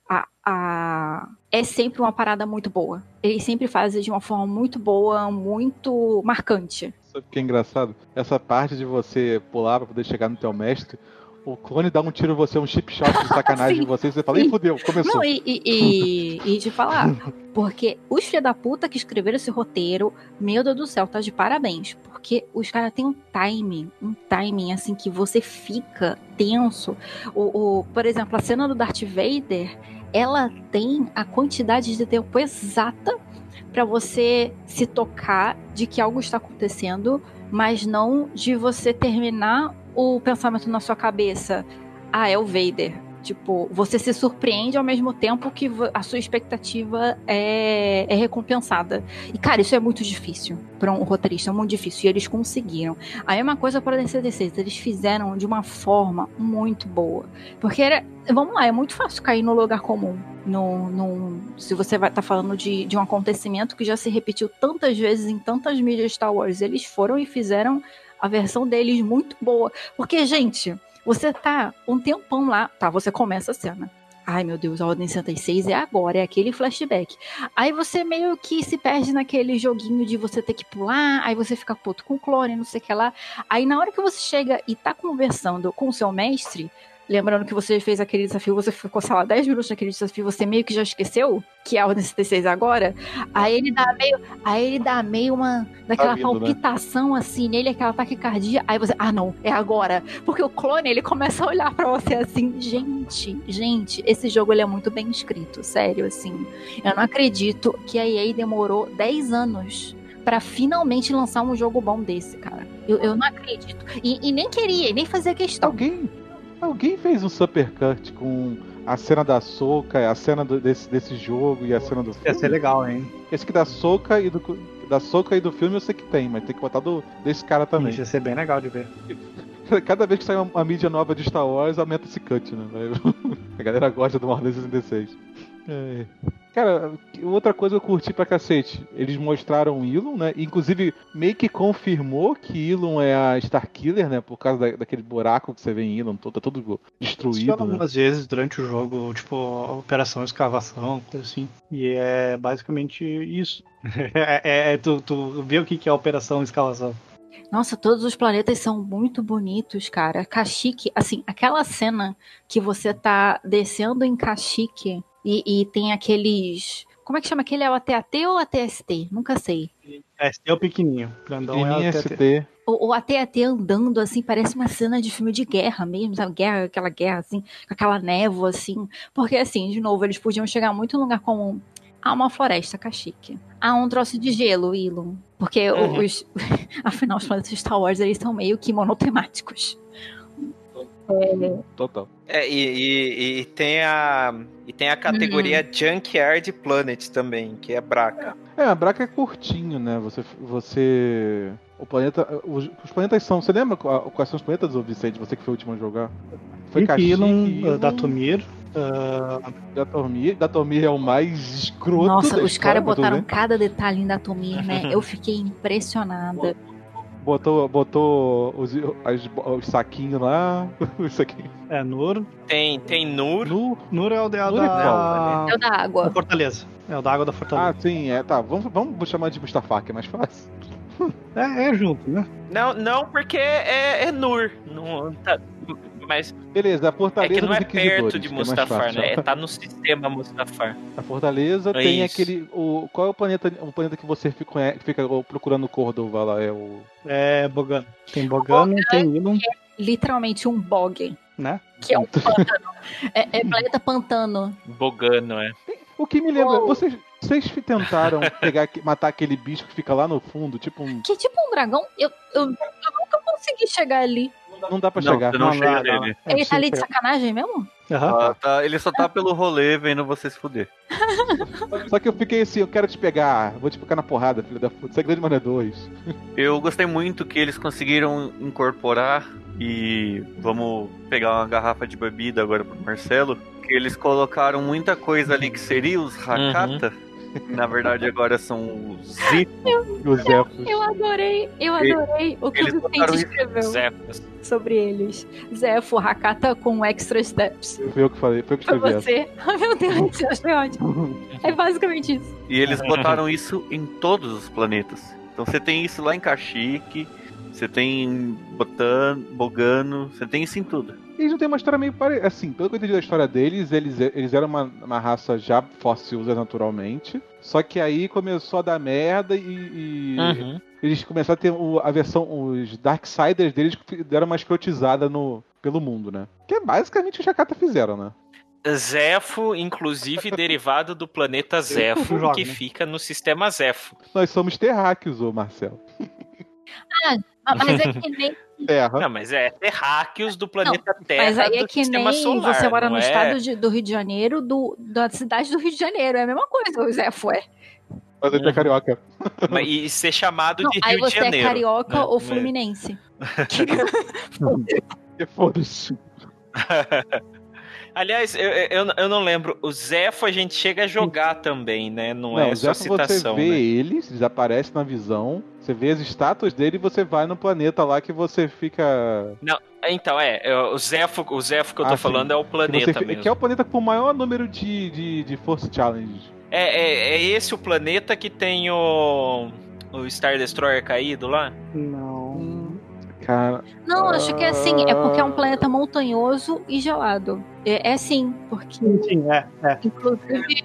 a, a- é sempre uma parada muito boa. Eles sempre fazem de uma forma muito boa, muito marcante. Sabe o que é engraçado? Essa parte de você pular pra poder chegar no teu mestre, o clone dá um tiro em você, um chip shot de sacanagem Sim. em você, e você fala, ih, Sim. fudeu, começou. Não, e, e, e, e te falar, porque os filha da puta que escreveram esse roteiro, meu Deus do céu, tá de parabéns. Porque os caras têm um timing, um timing assim que você fica tenso. O, o, por exemplo, a cena do Darth Vader, ela tem a quantidade de tempo exata pra você se tocar de que algo está acontecendo, mas não de você terminar o pensamento na sua cabeça. Ah, é o Vader. Tipo, você se surpreende ao mesmo tempo que a sua expectativa é, é recompensada. E, cara, isso é muito difícil para um roteirista, é muito difícil. E eles conseguiram. A mesma coisa para a DC16, eles fizeram de uma forma muito boa. Porque era. Vamos lá, é muito fácil cair no lugar comum. No, no, se você vai estar falando de, de um acontecimento que já se repetiu tantas vezes em tantas mídias Star Wars. Eles foram e fizeram a versão deles muito boa. Porque, gente, você tá um tempão lá, tá? Você começa a cena. Ai, meu Deus, a Ordem 66 é agora, é aquele flashback. Aí você meio que se perde naquele joguinho de você ter que pular, aí você fica puto com o clone, não sei o que lá. Aí na hora que você chega e tá conversando com o seu mestre, lembrando que você fez aquele desafio, você ficou, sei lá, 10 minutos naquele desafio, você meio que já esqueceu que é a Ordem 66 agora. Aí ele dá meio, aí ele dá meio uma daquela vindo, né? palpitação assim nele, aquela taquicardia. Aí você, ah não, é agora. Porque o clone, ele começa a olhar pra você assim, gente, gente, esse jogo ele é muito bem escrito, sério, assim. Eu não acredito que a EA demorou 10 anos pra finalmente lançar um jogo bom desse, cara. Eu, eu não acredito. E, e nem queria, e nem fazia questão. Alguém, alguém fez um supercut com a cena da soca, a cena do- desse, desse jogo e a cena do Ia filme? ser legal, hein? Esse que da soca e do da soca e do filme eu sei que tem, mas tem que botar do, desse cara também. Isso ia ser bem legal de ver. Cada vez que sai uma, uma mídia nova de Star Wars, aumenta esse cut, né? A galera gosta do Ordem 66. É. Cara, outra coisa que eu curti pra cacete. Eles mostraram o Elon, né? Inclusive, meio que confirmou que Elon é a Starkiller, né? Por causa da- daquele buraco que você vê em Elon, todo, tá tudo destruído, né? algumas vezes durante o jogo, tipo, operação escavação, coisa assim. E é basicamente isso. é, é- é tu, tu vê o que que é operação escavação. Nossa, todos os planetas são muito bonitos, cara. Kashyyyk, assim, aquela cena que você tá descendo em Kashyyyk e, e tem aqueles... Como é que chama aquele? É o AT-AT ou ATST? Nunca sei. ST é o pequenininho, grandão é o Pequenininha TT. ST. O, o AT-AT andando, assim, parece uma cena de filme de guerra mesmo, sabe? Guerra, aquela guerra, assim, com aquela névoa, assim. Porque, assim, de novo, eles podiam chegar muito num lugar como... Há uma floresta, Kashyyyk. Há um troço de gelo, Ilum. Porque Uhum. os... Afinal, os planetas de Star Wars, eles são meio que monotemáticos. Total. É, e, e- e tem a. E tem a categoria Junkyard Planet também, que é Braca. É, a Braca é curtinho, né? Você. você... O planeta. Os, os planetas são. Você lembra quais são os planetas, ô Vicente? Você que foi o último a jogar? Foi Ilum, uh, Datomir, uh, Datomir. Datomir é o mais escroto. Nossa, da os caras botaram bem. cada detalhe em Datomir, né? Eu fiquei impressionada. Botou, botou os, as- os saquinhos lá. Os saquinhos. é Nur. Tem, tem Nur. Nur é o da, Nur é da, É o da da água. Fortaleza. É o da água da Ah, Fortaleza. sim, é. Tá, vamos, vamos chamar de Mustafa, que é mais fácil. É, é junto, né? Não, não, porque é, é Nur. Não, tá- mas Beleza, a é Fortaleza que não é perto de é Mustafar, fácil. né? É, tá no sistema Mustafar. A Fortaleza É tem isso. aquele. O, qual é o planeta, o planeta que você fica, fica procurando Cordova lá? É o. É Bogano. Tem Bogano, tem Ilum. Literalmente um bog. né? Que é um pântano. É, é planeta pantano. Bogano, é. O que me lembra, Oh. vocês, vocês tentaram pegar, matar aquele bicho que fica lá no fundo, tipo um. Que é tipo um dragão. Eu, eu, eu nunca consegui chegar ali. Não dá pra Não, chegar. você não, Não, chega não. nele. É Ele tá ali de sacanagem mesmo? Aham. Ah, tá, ele só tá pelo rolê vendo você se fuder. Só que eu fiquei assim, eu quero te pegar, vou te pegar na porrada, filho da puta. Segredo Mané 2. Eu gostei muito que eles conseguiram incorporar e vamos pegar uma garrafa de bebida agora pro Marcelo. Que eles colocaram muita coisa ali que seria os Hakata. que Na verdade agora são os Zito. E os elfos. Eu adorei, eu adorei o que eles o Vicente isso- escreveu sobre eles. Zefo, Hakata com extra steps. Foi eu que falei, foi eu que escrevi essa. você. Meu Deus, eu achei ótimo. É basicamente isso. E eles botaram isso em todos os planetas. Então você tem isso lá em Kashyyyk, você tem em Botan, Bogano, você tem isso em tudo. Eles não têm uma história meio parecida. Assim, pelo que eu entendi da história deles, eles, eles eram uma, uma raça já fóssilza naturalmente. Só que aí começou a dar merda e. e Uhum. Eles começaram a ter o- a versão. Os Darksiders deles que deram uma escrotizada no, pelo mundo, né? Que é basicamente o que os Jakata fizeram, né? Zefo, inclusive derivado do planeta Zefo, jogo, que né? fica no sistema Zefo. Nós somos terráqueos, ô Marcelo. Ah, Mas é que nem. Terra. Não, mas é terráqueos do planeta Terra. Mas aí é que nem solar, você mora não no é? estado de- do Rio de Janeiro, do, da cidade do Rio de Janeiro. É a mesma coisa, o Zefo é. Mas ele é carioca. Mas- E ser chamado Não, de aí Rio de você é Janeiro. carioca né? ou É. fluminense. E Foda-se. Aliás, eu, eu, eu não lembro. O Zefo a gente chega a jogar também, né? Não, é só já que você citação, vê né? eles, eles aparecem na visão, você vê as estátuas dele e você vai no planeta lá que você fica. Então, é, é, o Zefo, o Zefo que eu tô Ah, sim. falando é o que, planeta você fi- mesmo. que é o planeta com o maior número de, de, de Force Challenge. É, é, é esse o planeta que tem o, o Star Destroyer caído lá? Não. Cara, Não, acho que é assim. É porque é um planeta montanhoso e gelado. É, é sim, porque Sim, é, é. inclusive,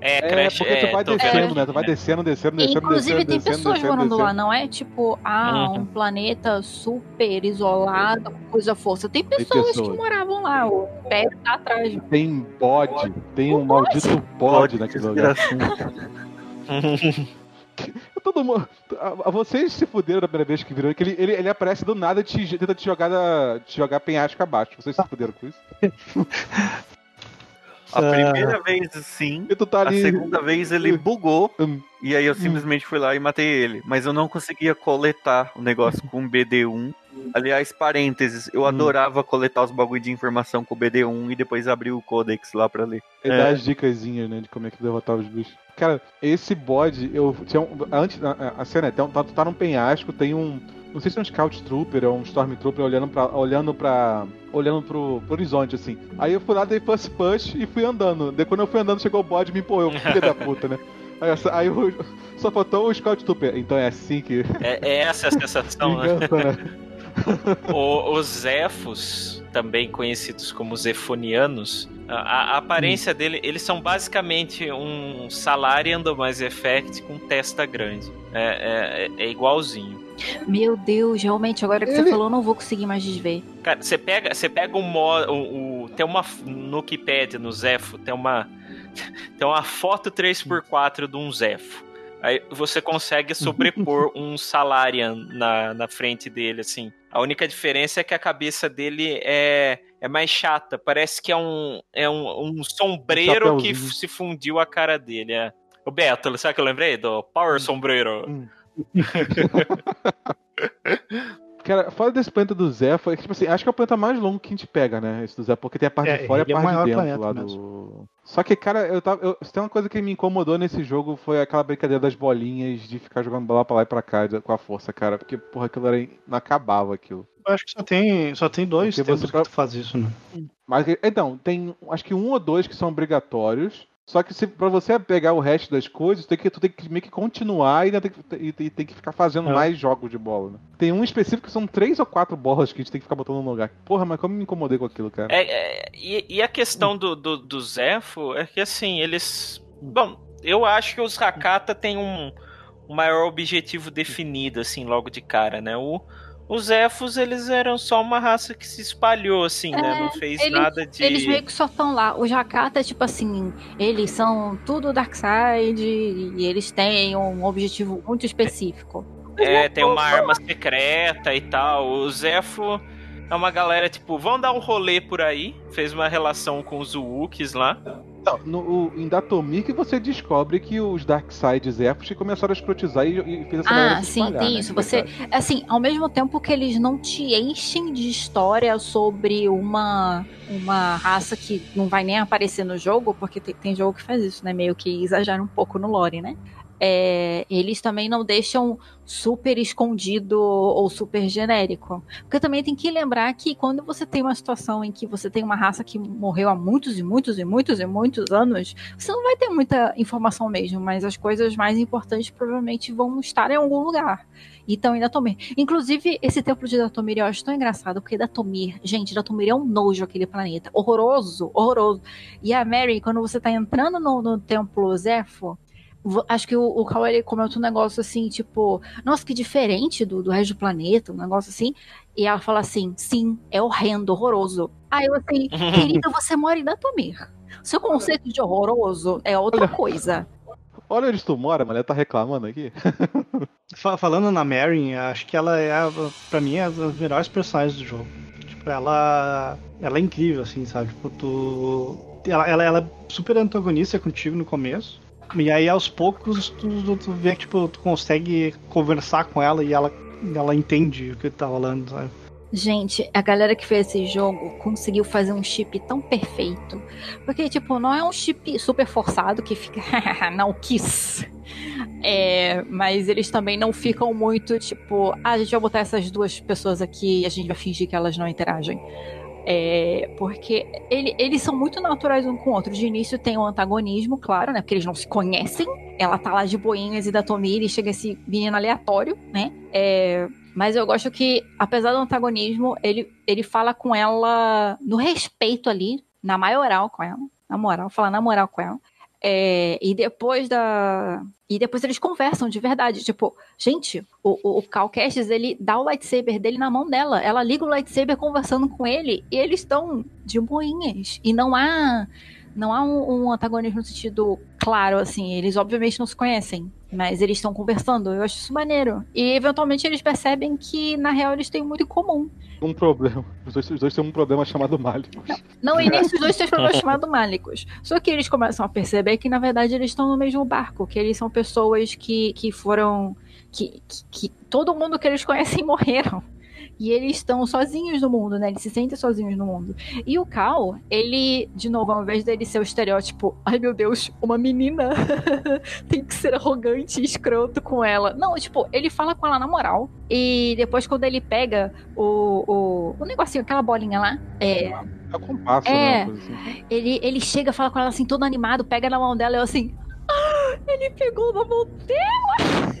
É, é Crash, porque é, tu vai tô descendo, vendo né? Tu vai descendo, descendo, descendo, inclusive descendo, tem descendo, pessoas descendo, morando lá, não é tipo, ah, Uhum. um planeta super isolado, com coisa força. Tem pessoas, pessoas. que moravam lá, o Império tá atrás. Tem bode, tem um maldito bode naquele lugar. Todo mundo. a- a- Vocês se fuderam da primeira vez que viram que ele, ele, ele aparece do nada e te, tenta te jogar, da- te jogar penhasco abaixo. Vocês se fuderam com isso? A primeira vez sim, E tu tá a ali. segunda vez ele bugou Hum. e aí eu simplesmente fui lá e matei ele. Mas eu não conseguia coletar o negócio com o BD1. Aliás, parênteses, eu Hum. adorava coletar os bagulho de informação com o BD1 e depois abrir o codex lá pra ler. Ele dá as dicasinhas, né, de como é que derrotar os bichos. Cara, esse bode, eu tinha um, antes a, a cena é, tá, tu tá num penhasco, tem um, não sei se é um scout trooper ou um stormtrooper olhando para olhando para olhando pro, pro horizonte assim. Aí eu fui lá dei first push e fui andando. Daí quando eu fui andando chegou o bode e me empurrou, filho da puta, né? Aí, aí eu- só faltou o scout trooper. Então é assim que É, é essa a sensação, né? né? O- os Zefos, também conhecidos como Zefonianos, a, a aparência dele, eles são basicamente um Salarian do Mass Effect com testa grande. É, é- é igualzinho. Meu Deus, realmente, agora que Ele- você falou, eu não vou conseguir mais desver. Cara, você pega, você pega o, mo- o, o- tem uma no Wikipedia no Zefo, tem uma tem uma foto 3x4 de um Zefo. Aí você consegue sobrepor um Salarian na, na frente dele, assim. A única diferença é que a cabeça dele é, é mais chata. Parece que é um, é um, um sombreiro que chapéuzinho. se fundiu a cara dele. É. O Beto, sabe que eu lembrei? Do Power Sombreiro. Hum. Cara, fora desse planeta do Zé, foi, tipo assim, acho que é o planeta mais longo que a gente pega, né? Esse do Zé, porque tem a parte É, de fora e é a o parte de maior dentro lá do. Só que, cara, eu tava. Eu, se tem uma coisa que me incomodou nesse jogo foi aquela brincadeira das bolinhas de ficar jogando bola pra lá e pra cá de- com a força, cara. Porque, porra, aquilo era. Não acabava aquilo. Eu acho que só tem, só tem dois tempos você que tu faz isso, né? Mas então, tem acho que um ou dois que são obrigatórios. Só que se, pra você pegar o resto das coisas, tem que, tu tem que meio que continuar e ainda tem que, e, e tem que ficar fazendo É. mais jogos de bola, né? Tem um específico que são três ou quatro bolas que a gente tem que ficar botando no lugar. Porra, mas como eu me incomodei com aquilo, cara. É, é, e, e a questão do, do, do Zefo é que assim, eles. Bom, eu acho que os Hakata têm um, um maior objetivo definido, assim, logo de cara, né? O, Os elfos, eles eram só uma raça que se espalhou, assim, né? É, Não fez eles- nada de. Eles meio que só estão lá. O Jakarta é tipo assim, eles são tudo Darkseid e eles têm um objetivo muito específico. É, tem uma arma secreta e tal. O Zefo é uma galera, tipo, vão dar um rolê por aí. Fez uma relação com os Wookies lá. Não, no, o- em Datomir que você descobre que os Darkseid Elfos que começaram a escrotizar e, e fez essa Ah, sim, espalhar, tem né, isso. Você, verdade. assim, ao mesmo tempo que eles não te enchem de história sobre uma uma raça que não vai nem aparecer no jogo, porque tem, tem jogo que faz isso, né? Meio que exagera um pouco no lore, né? É, eles também não deixam super escondido ou super genérico. Porque também tem que lembrar que quando você tem uma situação em que você tem uma raça que morreu há muitos e muitos e muitos e muitos anos, você não vai ter muita informação mesmo, mas as coisas mais importantes provavelmente vão estar em algum lugar. Então, em Datomir. Inclusive, esse templo de Datomir eu acho tão engraçado, porque Datomir, gente, Datomir é um nojo aquele planeta. Horroroso, horroroso. E a Mary, quando você tá entrando no, no templo Zefo, acho que o, o Cal ele comenta um negócio assim, tipo, nossa, que diferente do, do resto do planeta, um negócio assim. E ela fala assim, sim, é horrendo, horroroso. Aí eu assim, querida, você mora em Datomir. Seu conceito de horroroso é outra coisa. Olha onde tu mora. Ela tá reclamando aqui. Fa- Falando na Mary, acho que ela é, a- pra mim, é uma das melhores personagens do jogo. Tipo, ela, ela é incrível, assim, sabe? Tipo, tu, ela, ela, ela é super antagonista contigo no começo. E aí, aos poucos, tu, tu vê que, tipo, tu consegue conversar com ela e ela, ela entende o que tá rolando, sabe? Gente, a galera que fez esse jogo conseguiu fazer um chip tão perfeito. Porque, tipo, não é um chip super forçado que fica. não quis. É, mas eles também não ficam muito, tipo, ah, a gente vai botar essas duas pessoas aqui e a gente vai fingir que elas não interagem. É, porque ele- eles são muito naturais um com o outro. De início tem um antagonismo, claro, né? Porque eles não se conhecem. Ela tá lá de boinhas e da Tomir e chega esse menino aleatório, né? É, mas eu gosto que, apesar do antagonismo, ele, ele fala com ela no respeito ali, na maioral com ela. Na moral, fala na moral com ela. É, e depois da. E depois eles conversam de verdade. Tipo, gente, o, o, o Cal Kestis, ele dá o lightsaber dele na mão dela. Ela liga o lightsaber conversando com ele. E eles estão de boinhas. E não há. Não há um, um antagonismo no sentido claro, assim. Eles obviamente não se conhecem. Mas eles estão conversando. Eu acho isso maneiro. E eventualmente eles percebem que, na real, eles têm muito em comum. Um problema. Os dois, os dois têm um problema chamado Málicos. No início, os dois têm problemas chamados Málicos. Só que eles começam a perceber que, na verdade, eles estão no mesmo barco. Que eles são pessoas que, que foram. Que, que, que todo mundo que eles conhecem morreram. E eles estão sozinhos no mundo, né? Eles se sentem sozinhos no mundo. E o Cal, ele, de novo, ao invés dele ser o estereótipo, ai meu Deus, uma menina tem que ser arrogante e escroto com ela. Não, tipo, ele fala com ela na moral. E depois, quando ele pega o, o, o negocinho, aquela bolinha lá, é, É compasso, É. né? uma coisa assim. ele, ele chega, fala com ela assim, todo animado, pega na mão dela e eu assim. "Ah, ele pegou na mão dela!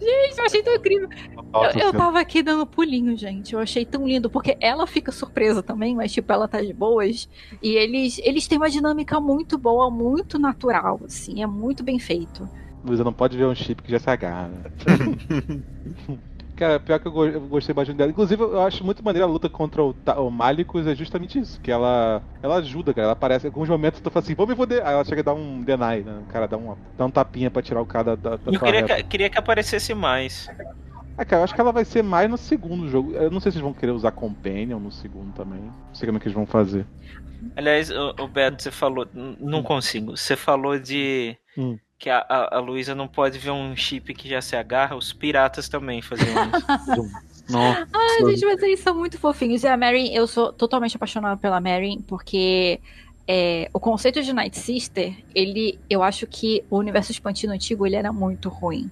Gente, eu achei tão incrível. Nossa, eu, eu tava aqui dando pulinho, gente. Eu achei tão lindo, porque ela fica surpresa também, mas tipo, ela tá de boas. E eles, eles têm uma dinâmica muito boa, muito natural, assim, é muito bem feito. Luísa não pode ver um chip que já se agarra. né? Cara, pior que eu go- eu gostei bastante dela. Inclusive, eu acho muito maneira a luta contra o, o Malicus é justamente isso. Que ela, ela ajuda, cara. Ela aparece. Em alguns momentos tu fala assim, vou me foder. Aí ela chega a dar um deny, né? O cara dá um, dá um tapinha pra tirar o cara da, da, Eu queria que, queria que aparecesse mais. Ah, cara, eu acho que ela vai ser mais no segundo jogo. Eu não sei se eles vão querer usar Companion no segundo também. Não sei como é que eles vão fazer. Aliás, o, o Beto, você falou. Não consigo. Você falou de. Hum. Que a, a, a Luísa não pode ver um chip que já se agarra, os piratas também faziam isso. Nossa. Ai, gente, mas eles são muito fofinhos. E a Mary, eu sou totalmente apaixonada pela Mary, porque é, o conceito de Night Sister, ele, eu acho que o universo expandido antigo, ele era muito ruim.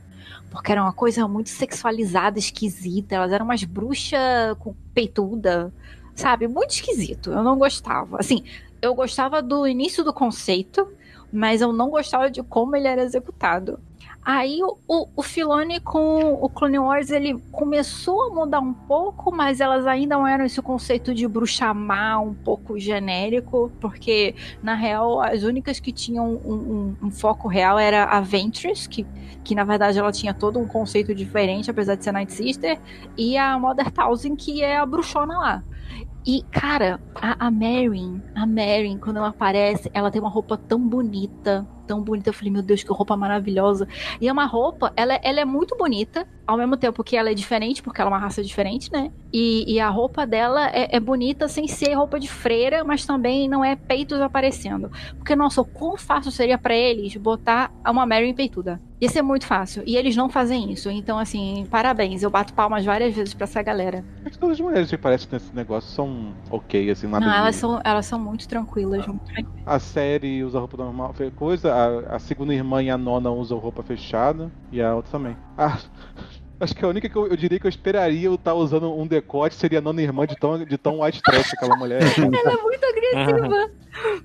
Porque era uma coisa muito sexualizada, esquisita. Elas eram umas bruxas com peituda, sabe? Muito esquisito. Eu não gostava. Assim, eu gostava do início do conceito, mas eu não gostava de como ele era executado. Aí o, o, o Filoni com o Clone Wars ele começou a mudar um pouco, mas elas ainda não eram esse conceito de bruxa má um pouco genérico, porque na real as únicas que tinham um, um, um foco real era a Ventress, que, que na verdade ela tinha todo um conceito diferente, apesar de ser Night Sister, e a Mother Thousand, que é a bruxona lá. E, cara, a, a Marin, a Marin, quando ela aparece, ela tem uma roupa tão bonita, tão bonita. Eu falei, meu Deus, que roupa maravilhosa. E é uma roupa, ela, ela é muito bonita, ao mesmo tempo que ela é diferente, porque ela é uma raça diferente, né? E, e a roupa dela é, é, bonita sem ser roupa de freira, mas também não é peitos aparecendo. Porque, nossa, o quão fácil seria para eles botar uma Marin peituda? Ia ser muito fácil. E eles não fazem isso. Então, assim, parabéns. Eu bato palmas várias vezes pra essa galera. Mas todas as mulheres que parecem nesse negócio são ok, assim, nada Não, de... elas são, elas são muito tranquilas. Muito tranquilas. A série usa roupa normal, coisa. A, a, segunda irmã e a nona usam roupa fechada. E a outra também. Ah, acho que a única que eu, eu diria que eu esperaria eu estar usando um decote seria a nona irmã de tão, de tão white trash aquela mulher. Ela é muito agressiva.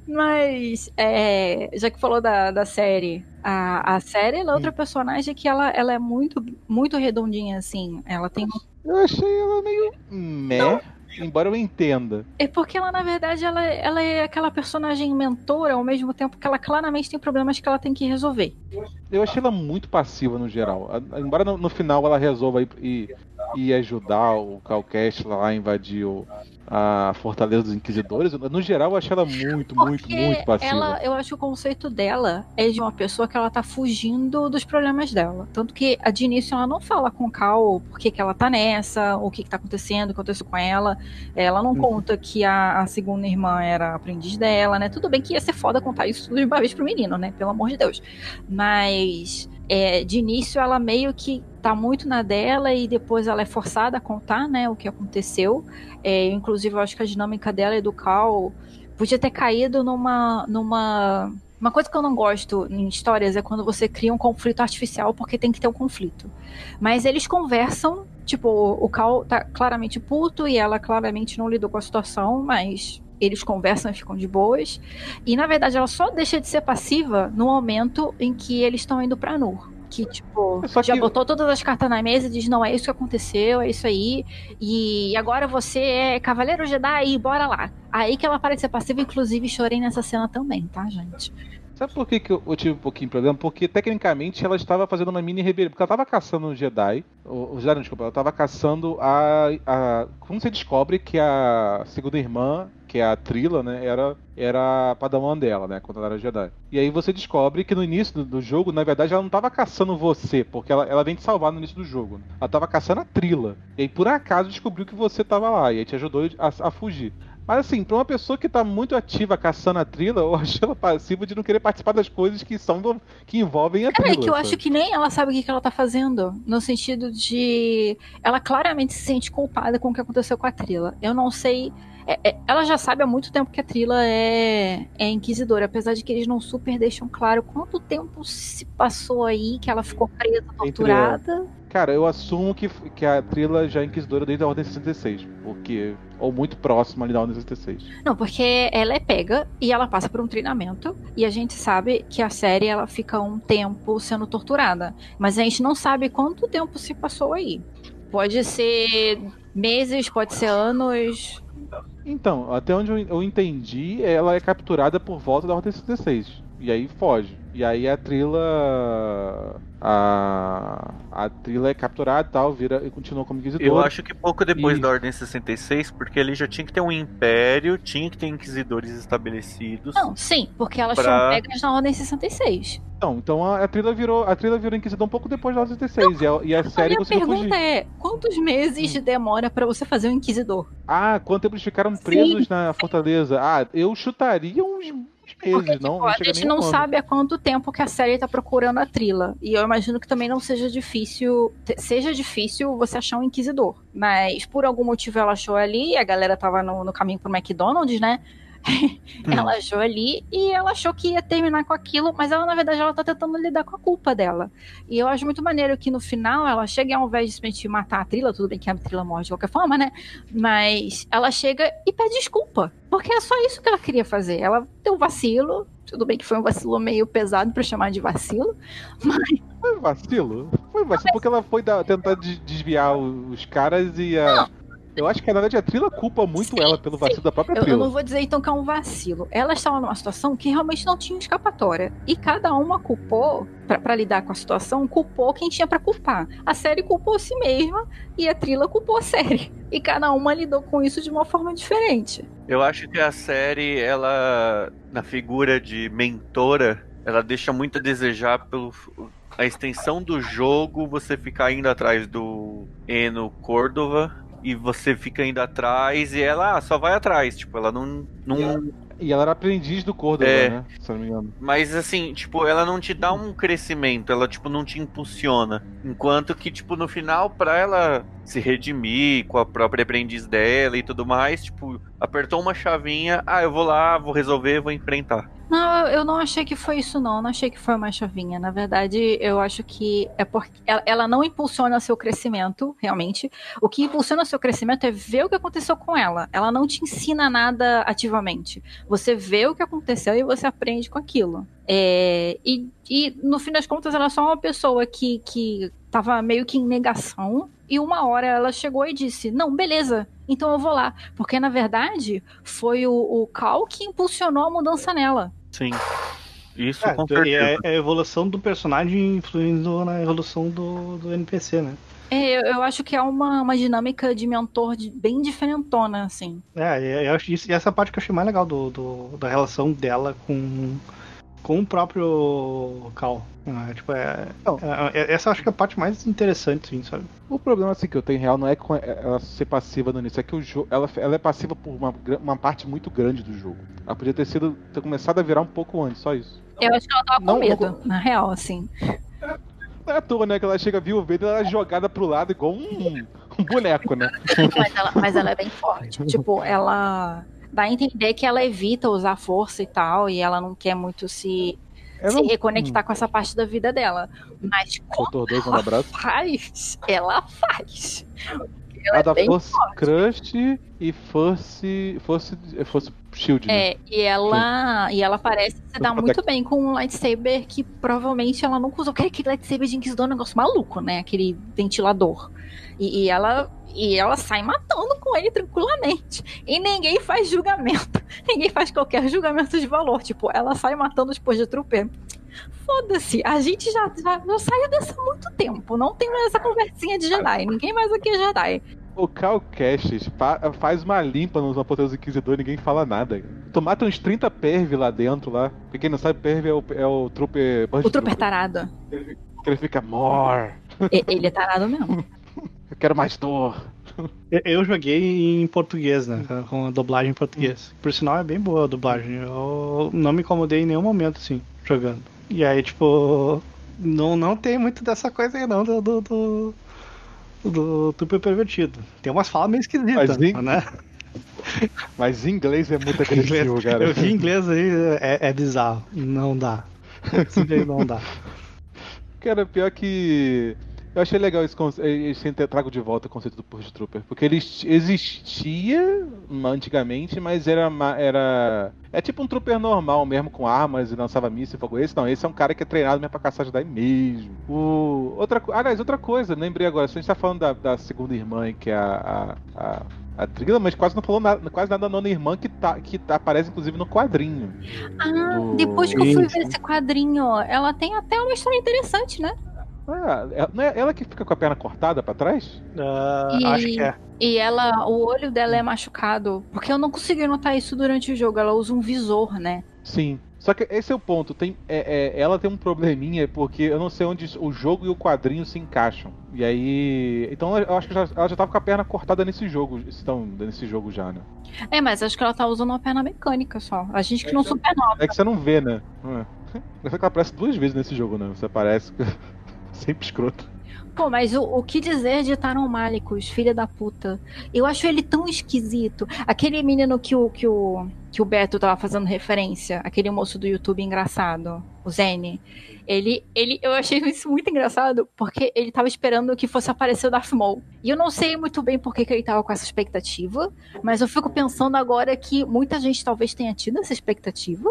Mas, é, já que falou da, da série, a, a série ela é outra personagem que ela, ela é muito, muito redondinha, assim. Ela tem. Eu achei ela meio. Não. Embora eu entenda. É porque ela, na verdade, ela, ela é aquela personagem mentora, ao mesmo tempo que ela claramente tem problemas que ela tem que resolver. Eu achei ela muito passiva no geral. Embora no, no final ela resolva ir, ir, ir ajudar o Calcast lá a invadir o, a Fortaleza dos Inquisidores, no geral eu achei ela muito, Porque muito, muito passiva. Ela, eu acho que o conceito dela é de uma pessoa que ela tá fugindo dos problemas dela. Tanto que de início ela não fala com o Cal por que, que ela tá nessa, o que, que tá acontecendo, o que aconteceu com ela. Ela não uhum. conta que a, a, segunda irmã era aprendiz dela, né? Tudo bem que ia ser foda contar isso tudo de uma vez pro menino, né? Pelo amor de Deus. Mas é, de início ela meio que tá muito na dela e depois ela é forçada a contar, né, o que aconteceu. É, inclusive, eu acho que a dinâmica dela e do Cal podia ter caído numa, numa uma coisa que eu não gosto em histórias é quando você cria um conflito artificial porque tem que ter um conflito. Mas eles conversam, tipo, o Cal tá claramente puto e ela claramente não lidou com a situação, mas eles conversam e ficam de boas. E na verdade ela só deixa de ser passiva no momento em que eles estão indo para Nur. Que, tipo, é já que... botou todas as cartas na mesa e diz: não, é isso que aconteceu, é isso aí. E agora você é Cavaleiro Jedi, bora lá. Aí que ela parece ser passiva, inclusive chorei nessa cena também, tá, gente? Sabe por que, que eu, tive um pouquinho de problema? Porque tecnicamente ela estava fazendo uma mini rebelião. Porque ela estava caçando um Jedi. O, o Jedi, não, desculpa, ela estava caçando a, a. Como você descobre que a segunda irmã que é a Trila, né, era, era a padawan dela, né, quando ela era Jedi. E aí você descobre que no início do, do jogo, na verdade, ela não estava caçando você, porque ela, ela vem te salvar no início do jogo. Ela estava caçando a Trila. E aí, por acaso, descobriu que você estava lá, e aí te ajudou a, a fugir. Mas assim, pra uma pessoa que tá muito ativa caçando a Trila, eu acho ela passiva de não querer participar das coisas que são do, que envolvem a Trila. É que eu acho que nem ela sabe o que, que ela tá fazendo. No sentido de. Ela claramente se sente culpada com o que aconteceu com a Trila. Eu não sei é, é, ela já sabe há muito tempo que a Trila é, é inquisidora, apesar de que eles não super deixam claro quanto tempo se passou aí que ela ficou presa, torturada. Cara, eu assumo que, que a Trila já é inquisidora desde a Ordem 66, porque ou muito próxima ali da Ordem 66. Não, porque ela é pega e ela passa por um treinamento e a gente sabe que a série ela fica um tempo sendo torturada, mas a gente não sabe quanto tempo se passou aí. Pode ser meses, pode ser anos, então, até onde eu entendi, ela é capturada por volta da Ordem 66. E aí foge. E aí a Trila. A, a Trila é capturada e tal, vira e continua como inquisidor. Eu acho que pouco depois e... da Ordem 66, porque ele já tinha que ter um império, tinha que ter inquisidores estabelecidos. Não, sim, porque elas pra... foram pegas na Ordem 66. Não, então a, a Trila virou a Trila virou inquisidor um pouco depois da Ordem 66. Não, e a, e a série a minha pergunta fugir. é: quantos meses hum. demora para você fazer um inquisidor? Ah, quanto tempo eles ficaram presos sim. na fortaleza? Ah, eu chutaria uns meses, Porque, tipo, não A gente não sabe há quanto tempo que a série tá procurando a Trila. E eu imagino que também não seja difícil. Seja difícil você achar um inquisidor. Mas por algum motivo ela achou ali, a galera tava no, no caminho pro McDonald's, né? ela hum. achou ali e ela achou que ia terminar com aquilo, mas ela, na verdade, ela tá tentando lidar com a culpa dela. E eu acho muito maneiro que no final ela chega e ao invés de simplesmente matar a Trila, tudo bem que a Trila morre de qualquer forma, né? Mas ela chega e pede desculpa. Porque é só isso que ela queria fazer. Ela deu um vacilo, tudo bem que foi um vacilo meio pesado para chamar de vacilo, mas. foi vacilo. Foi vacilo, porque ela foi dar- tentar de- desviar os caras e a. Eu acho que na verdade a Trila culpa muito Sim, ela pelo vacilo da própria Eu, eu Trila. não vou dizer então que é um vacilo. Ela estava numa situação que realmente não tinha escapatória. E cada uma culpou, pra pra lidar com a situação, culpou quem tinha pra culpar. A série culpou si mesma e a Trila culpou a série. E cada uma lidou com isso de uma forma diferente. Eu acho que a série, ela, na figura de mentora, ela deixa muito a desejar pelo a extensão do jogo, você ficar indo atrás do Eno Cordova e você fica indo atrás e ela ah, só vai atrás, tipo, ela não, não E ela era aprendiz do Córdoba, É. né? Se não me engano. Mas assim, tipo, ela não te dá um crescimento, ela tipo não te impulsiona. Enquanto que tipo no final pra ela se redimir com a própria aprendiz dela e tudo mais, tipo, apertou uma chavinha, ah, eu vou lá, vou resolver, vou enfrentar. Não, eu não achei que foi isso, não. Não achei que foi uma chavinha. Na verdade, eu acho que é porque ela não impulsiona seu crescimento, realmente. O que impulsiona seu crescimento é ver o que aconteceu com ela. Ela não te ensina nada ativamente. Você vê o que aconteceu e você aprende com aquilo. É, e, e, no fim das contas, ela é só uma pessoa que, que tava meio que em negação. E uma hora ela chegou e disse: Não, beleza, então eu vou lá. Porque na verdade foi o, o Cal que impulsionou a mudança nela. Sim. Isso É, com e certeza. é, é a evolução do personagem influindo na evolução do, do NPC, né? É, eu, eu acho que é uma, uma dinâmica de mentor de- bem diferentona, assim. É, eu acho isso, e essa parte que eu achei mais legal do, do- da relação dela com, com o próprio Cal. É, tipo, é, Não. é- é- essa eu acho que é a parte mais interessante, assim, sabe? O problema assim, que eu tenho em real não é com ela ser passiva no início, é que o jogo, ela, ela é passiva por uma, uma parte muito grande do jogo. Ela podia ter sido ter começado a virar um pouco antes, só isso. Eu acho que ela tava com Não, medo, na real, assim. Não é à toa, né? Que ela chega, viu o Vader, ela é jogada pro lado igual um, um boneco, né? Mas ela, mas ela é bem forte. tipo, ela dá a entender que ela evita usar força e tal, e ela não quer muito se, Eu se não- reconectar com essa parte da vida dela. Mas quando 2, um ela abraço. faz, ela faz. Ela A é da Force Crush e Force. Force. Force Shield. né? É, e ela, e ela parece se dar Vou muito bem com um lightsaber que provavelmente ela nunca usou. Aquele, aquele lightsaber de Inquisidor é um negócio maluco, né? Aquele ventilador. E, e ela e ela sai matando com ele tranquilamente. E ninguém faz julgamento. Ninguém faz qualquer julgamento de valor. Tipo, ela sai matando os de trooper. Foda-se, a gente já, já, já saiu dessa há muito tempo. Não tem mais essa conversinha de Jedi. Ninguém mais aqui é Jedi. O Cal Kestis fa- faz uma limpa nos Apoteus Inquisidor e ninguém fala nada. Tu mata uns 30 perv lá dentro lá. Pra quem não sabe, perv é o, é o trooper. O trooper tarado. Que ele fica more. Ele é tarado mesmo. Eu quero mais dor. Eu- joguei em português, né? Com a dublagem em português. Por sinal, é bem boa a dublagem. Eu não me incomodei em nenhum momento, assim, jogando. E aí, tipo. Não, não tem muito dessa coisa aí, não, do. do, do, do Trooper pervertido. Tem umas falas meio esquisitas, Mas em- né? Mas em inglês é muito agressivo, cara. Eu vi em inglês aí, é, é bizarro. Não dá. Simplesmente não dá. Cara, pior que. Eu achei legal esse conce- eles terem trago de volta o conceito do Purge Trooper. Porque ele ex- existia antigamente, mas era. era é tipo um trooper normal mesmo, com armas e lançava míssil e fogo. Esse não, esse é um cara que é treinado mesmo pra caçar Jedi mesmo. O, outra, aliás, outra coisa, lembrei agora, a gente tá falando da, da segunda irmã, que é a. a, a a Trila, mas quase não falou nada, quase nada da nona irmã que, tá, que tá- aparece inclusive no quadrinho. Ah, Do- depois que eu fui ver esse quadrinho, ela tem até uma história interessante, né? Ah, é- não é ela que fica com a perna cortada pra trás? Ah, E- Acho que é. E ela, o olho dela é machucado. Porque eu não consegui notar isso durante o jogo. Ela usa um visor, né? Sim. Só que esse é o ponto. Tem, é- é- ela tem um probleminha porque eu não sei onde o jogo e o quadrinho se encaixam. E aí. Então eu acho que já, ela já tava com a perna cortada nesse jogo. Estão nesse jogo já, né? É, mas acho que ela tá usando uma perna mecânica só. A gente que não supernova. É que você não vê, né? É. Que ela aparece duas vezes nesse jogo, né? Você aparece. Sempre escroto. Pô, mas o, o que dizer de Taron Malicos, filha da puta? Eu acho ele tão esquisito. Aquele menino que o, que o, que o Beto tava fazendo referência, aquele moço do YouTube engraçado, o Zene. Ele, ele, eu achei isso muito engraçado, porque ele tava esperando que fosse aparecer o Darth Maul. E eu não sei muito bem por que, que ele tava com essa expectativa, mas eu fico pensando agora que muita gente talvez tenha tido essa expectativa.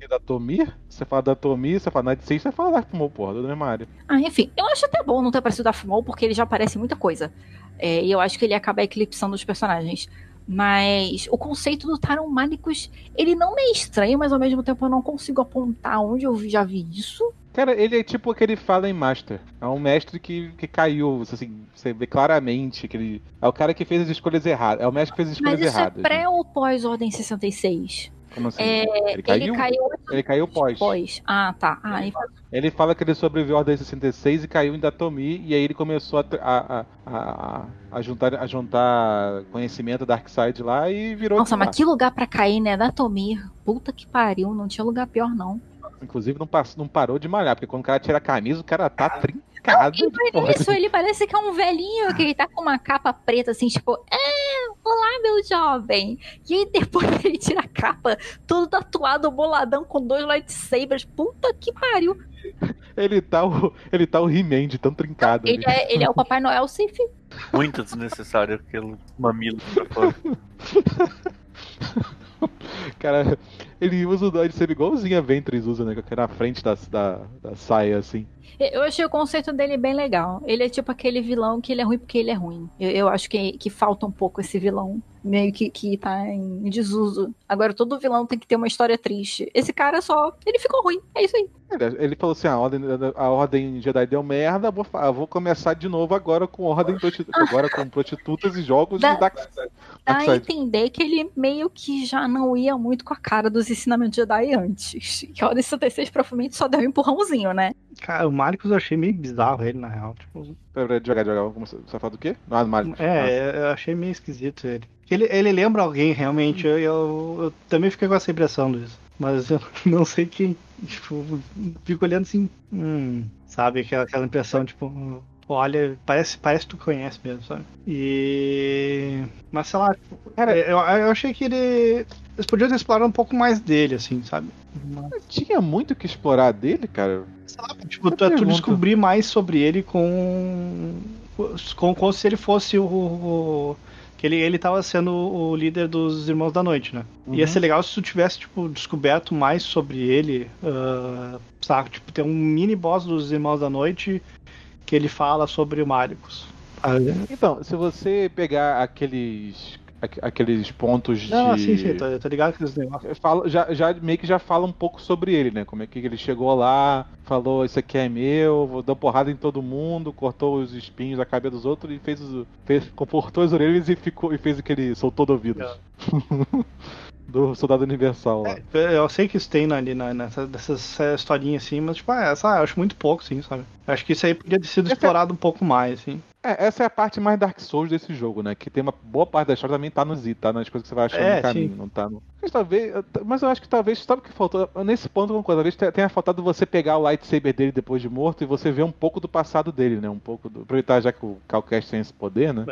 E da Tomir? Você fala da Tomir, você fala Night Six, você fala Darth Maul, porra, do área. Ah, enfim, eu acho até bom não ter aparecido o Darth Maul, porque ele já aparece muita coisa. É, e eu acho que ele acaba eclipsando os personagens. Mas o conceito do Taron Malicus, ele não me é estranho, mas ao mesmo tempo eu não consigo apontar onde eu já vi isso. Cara, ele é tipo aquele Fallen Master. É um mestre que, que caiu, assim, você vê claramente que ele. É o cara que fez as escolhas erradas. É o mestre que fez as escolhas Mas isso erradas. é pré ou pós Ordem 66? Como assim? É, ele caiu? Ele caiu, Ele caiu pós. pós. Ah, tá. Ah, então- Ele fala que ele sobreviveu à Ordem 66 e caiu em Datomi, e aí ele começou a, a, a, a, a juntar, a juntar conhecimento da Darkseid lá e virou. Nossa, lá. mas que lugar pra cair, né? Da Tomir. Puta que pariu, não tinha lugar pior, não. Inclusive não, passou, não parou de malhar, porque quando o cara tira a camisa, o cara tá trincado. E no de fora. início ele parece que é um velhinho, que ele tá com uma capa preta, assim, tipo, é, olá, meu jovem. E aí depois ele tira a capa, todo tatuado, boladão, com dois lightsabers. Puta que pariu. Ele tá o, ele tá o He-Man de tão trincado. Ele é, ele é o Papai Noel Sif. Muito desnecessário aquele mamilo pra fora. Cara, ele usa o Dodge ser igualzinho a Ventress usa, né? Que é na frente da, da, da saia, assim. Eu achei o conceito dele bem legal. Ele é tipo aquele vilão que ele é ruim porque ele é ruim. Eu, eu acho que, que falta um pouco esse vilão. Meio que, que tá em desuso. Agora, todo vilão tem que ter uma história triste. Esse cara só. Ele ficou ruim. É isso aí. Ele, ele falou assim: a ordem, a ordem Jedi deu merda, vou, vou começar de novo agora com ordem prosti- agora com prostitutas e jogos Dá- de Dark, Dá a entender que ele meio que já não ia muito com a cara dos ensinamentos Jedi antes. Que a Ordem 66 provavelmente só deu um empurrãozinho, né? Cara, o Marcos eu achei meio bizarro ele, na real. Tipo, Pera, pera, devagar, devagar. Como Você você fala do quê? Não, do Mario. Ah, é, eu achei meio esquisito ele. Ele, ele lembra alguém, realmente. Eu, eu, eu também fiquei com essa impressão, Luiz. Mas eu não sei quem. Tipo, fico olhando assim. Hum, sabe? Aquela, aquela impressão, tipo. Olha, parece, parece que tu conhece mesmo, sabe? E. Mas sei lá, tipo, Cara, eu, eu achei que ele. Eles podiam ter explorado um pouco mais dele, assim, sabe? Mas, Tinha muito o que explorar dele, cara. sei lá, tipo, tu, tu descobrir mais sobre ele com. com, como se ele fosse o. o- que ele, ele tava sendo o líder dos Irmãos da Noite, né? Ia Uhum. ser legal se tu tivesse, tipo, descoberto mais sobre ele, ah, sabe? Tipo, ter um mini boss dos Irmãos da Noite que ele fala sobre o Maricos. Então, se você pegar aqueles aqu- aqueles pontos de Não, sim, sim, tô, tô ligado negócios. fala, já, já meio que já fala um pouco sobre ele, né? Como é que ele chegou lá, falou isso aqui é meu, vou dar porrada em todo mundo, cortou os espinhos da cabeça dos outros e fez, os- fez comportou as orelhas e ficou e fez aquele soltou do ouvido. do soldado universal lá. É, eu sei que isso tem ali na, nessa, dessas eh, historinhas assim, mas, tipo, ah, essa eu acho muito pouco, sim, sabe? Eu acho que isso aí podia ter sido explorado um pouco mais, assim. É, essa é a parte mais Dark Souls desse jogo, né? Que tem uma boa parte da história também tá no Z, tá nas coisas que você vai achando É, no caminho, sim. não tá no. Mas talvez, mas eu acho que talvez, sabe o que faltou? Nesse ponto, uma coisa, talvez tenha- faltado você pegar o lightsaber dele depois de morto e você ver um pouco do passado dele, né? Um pouco do. Aproveitar já que o Calcast tem esse poder, né?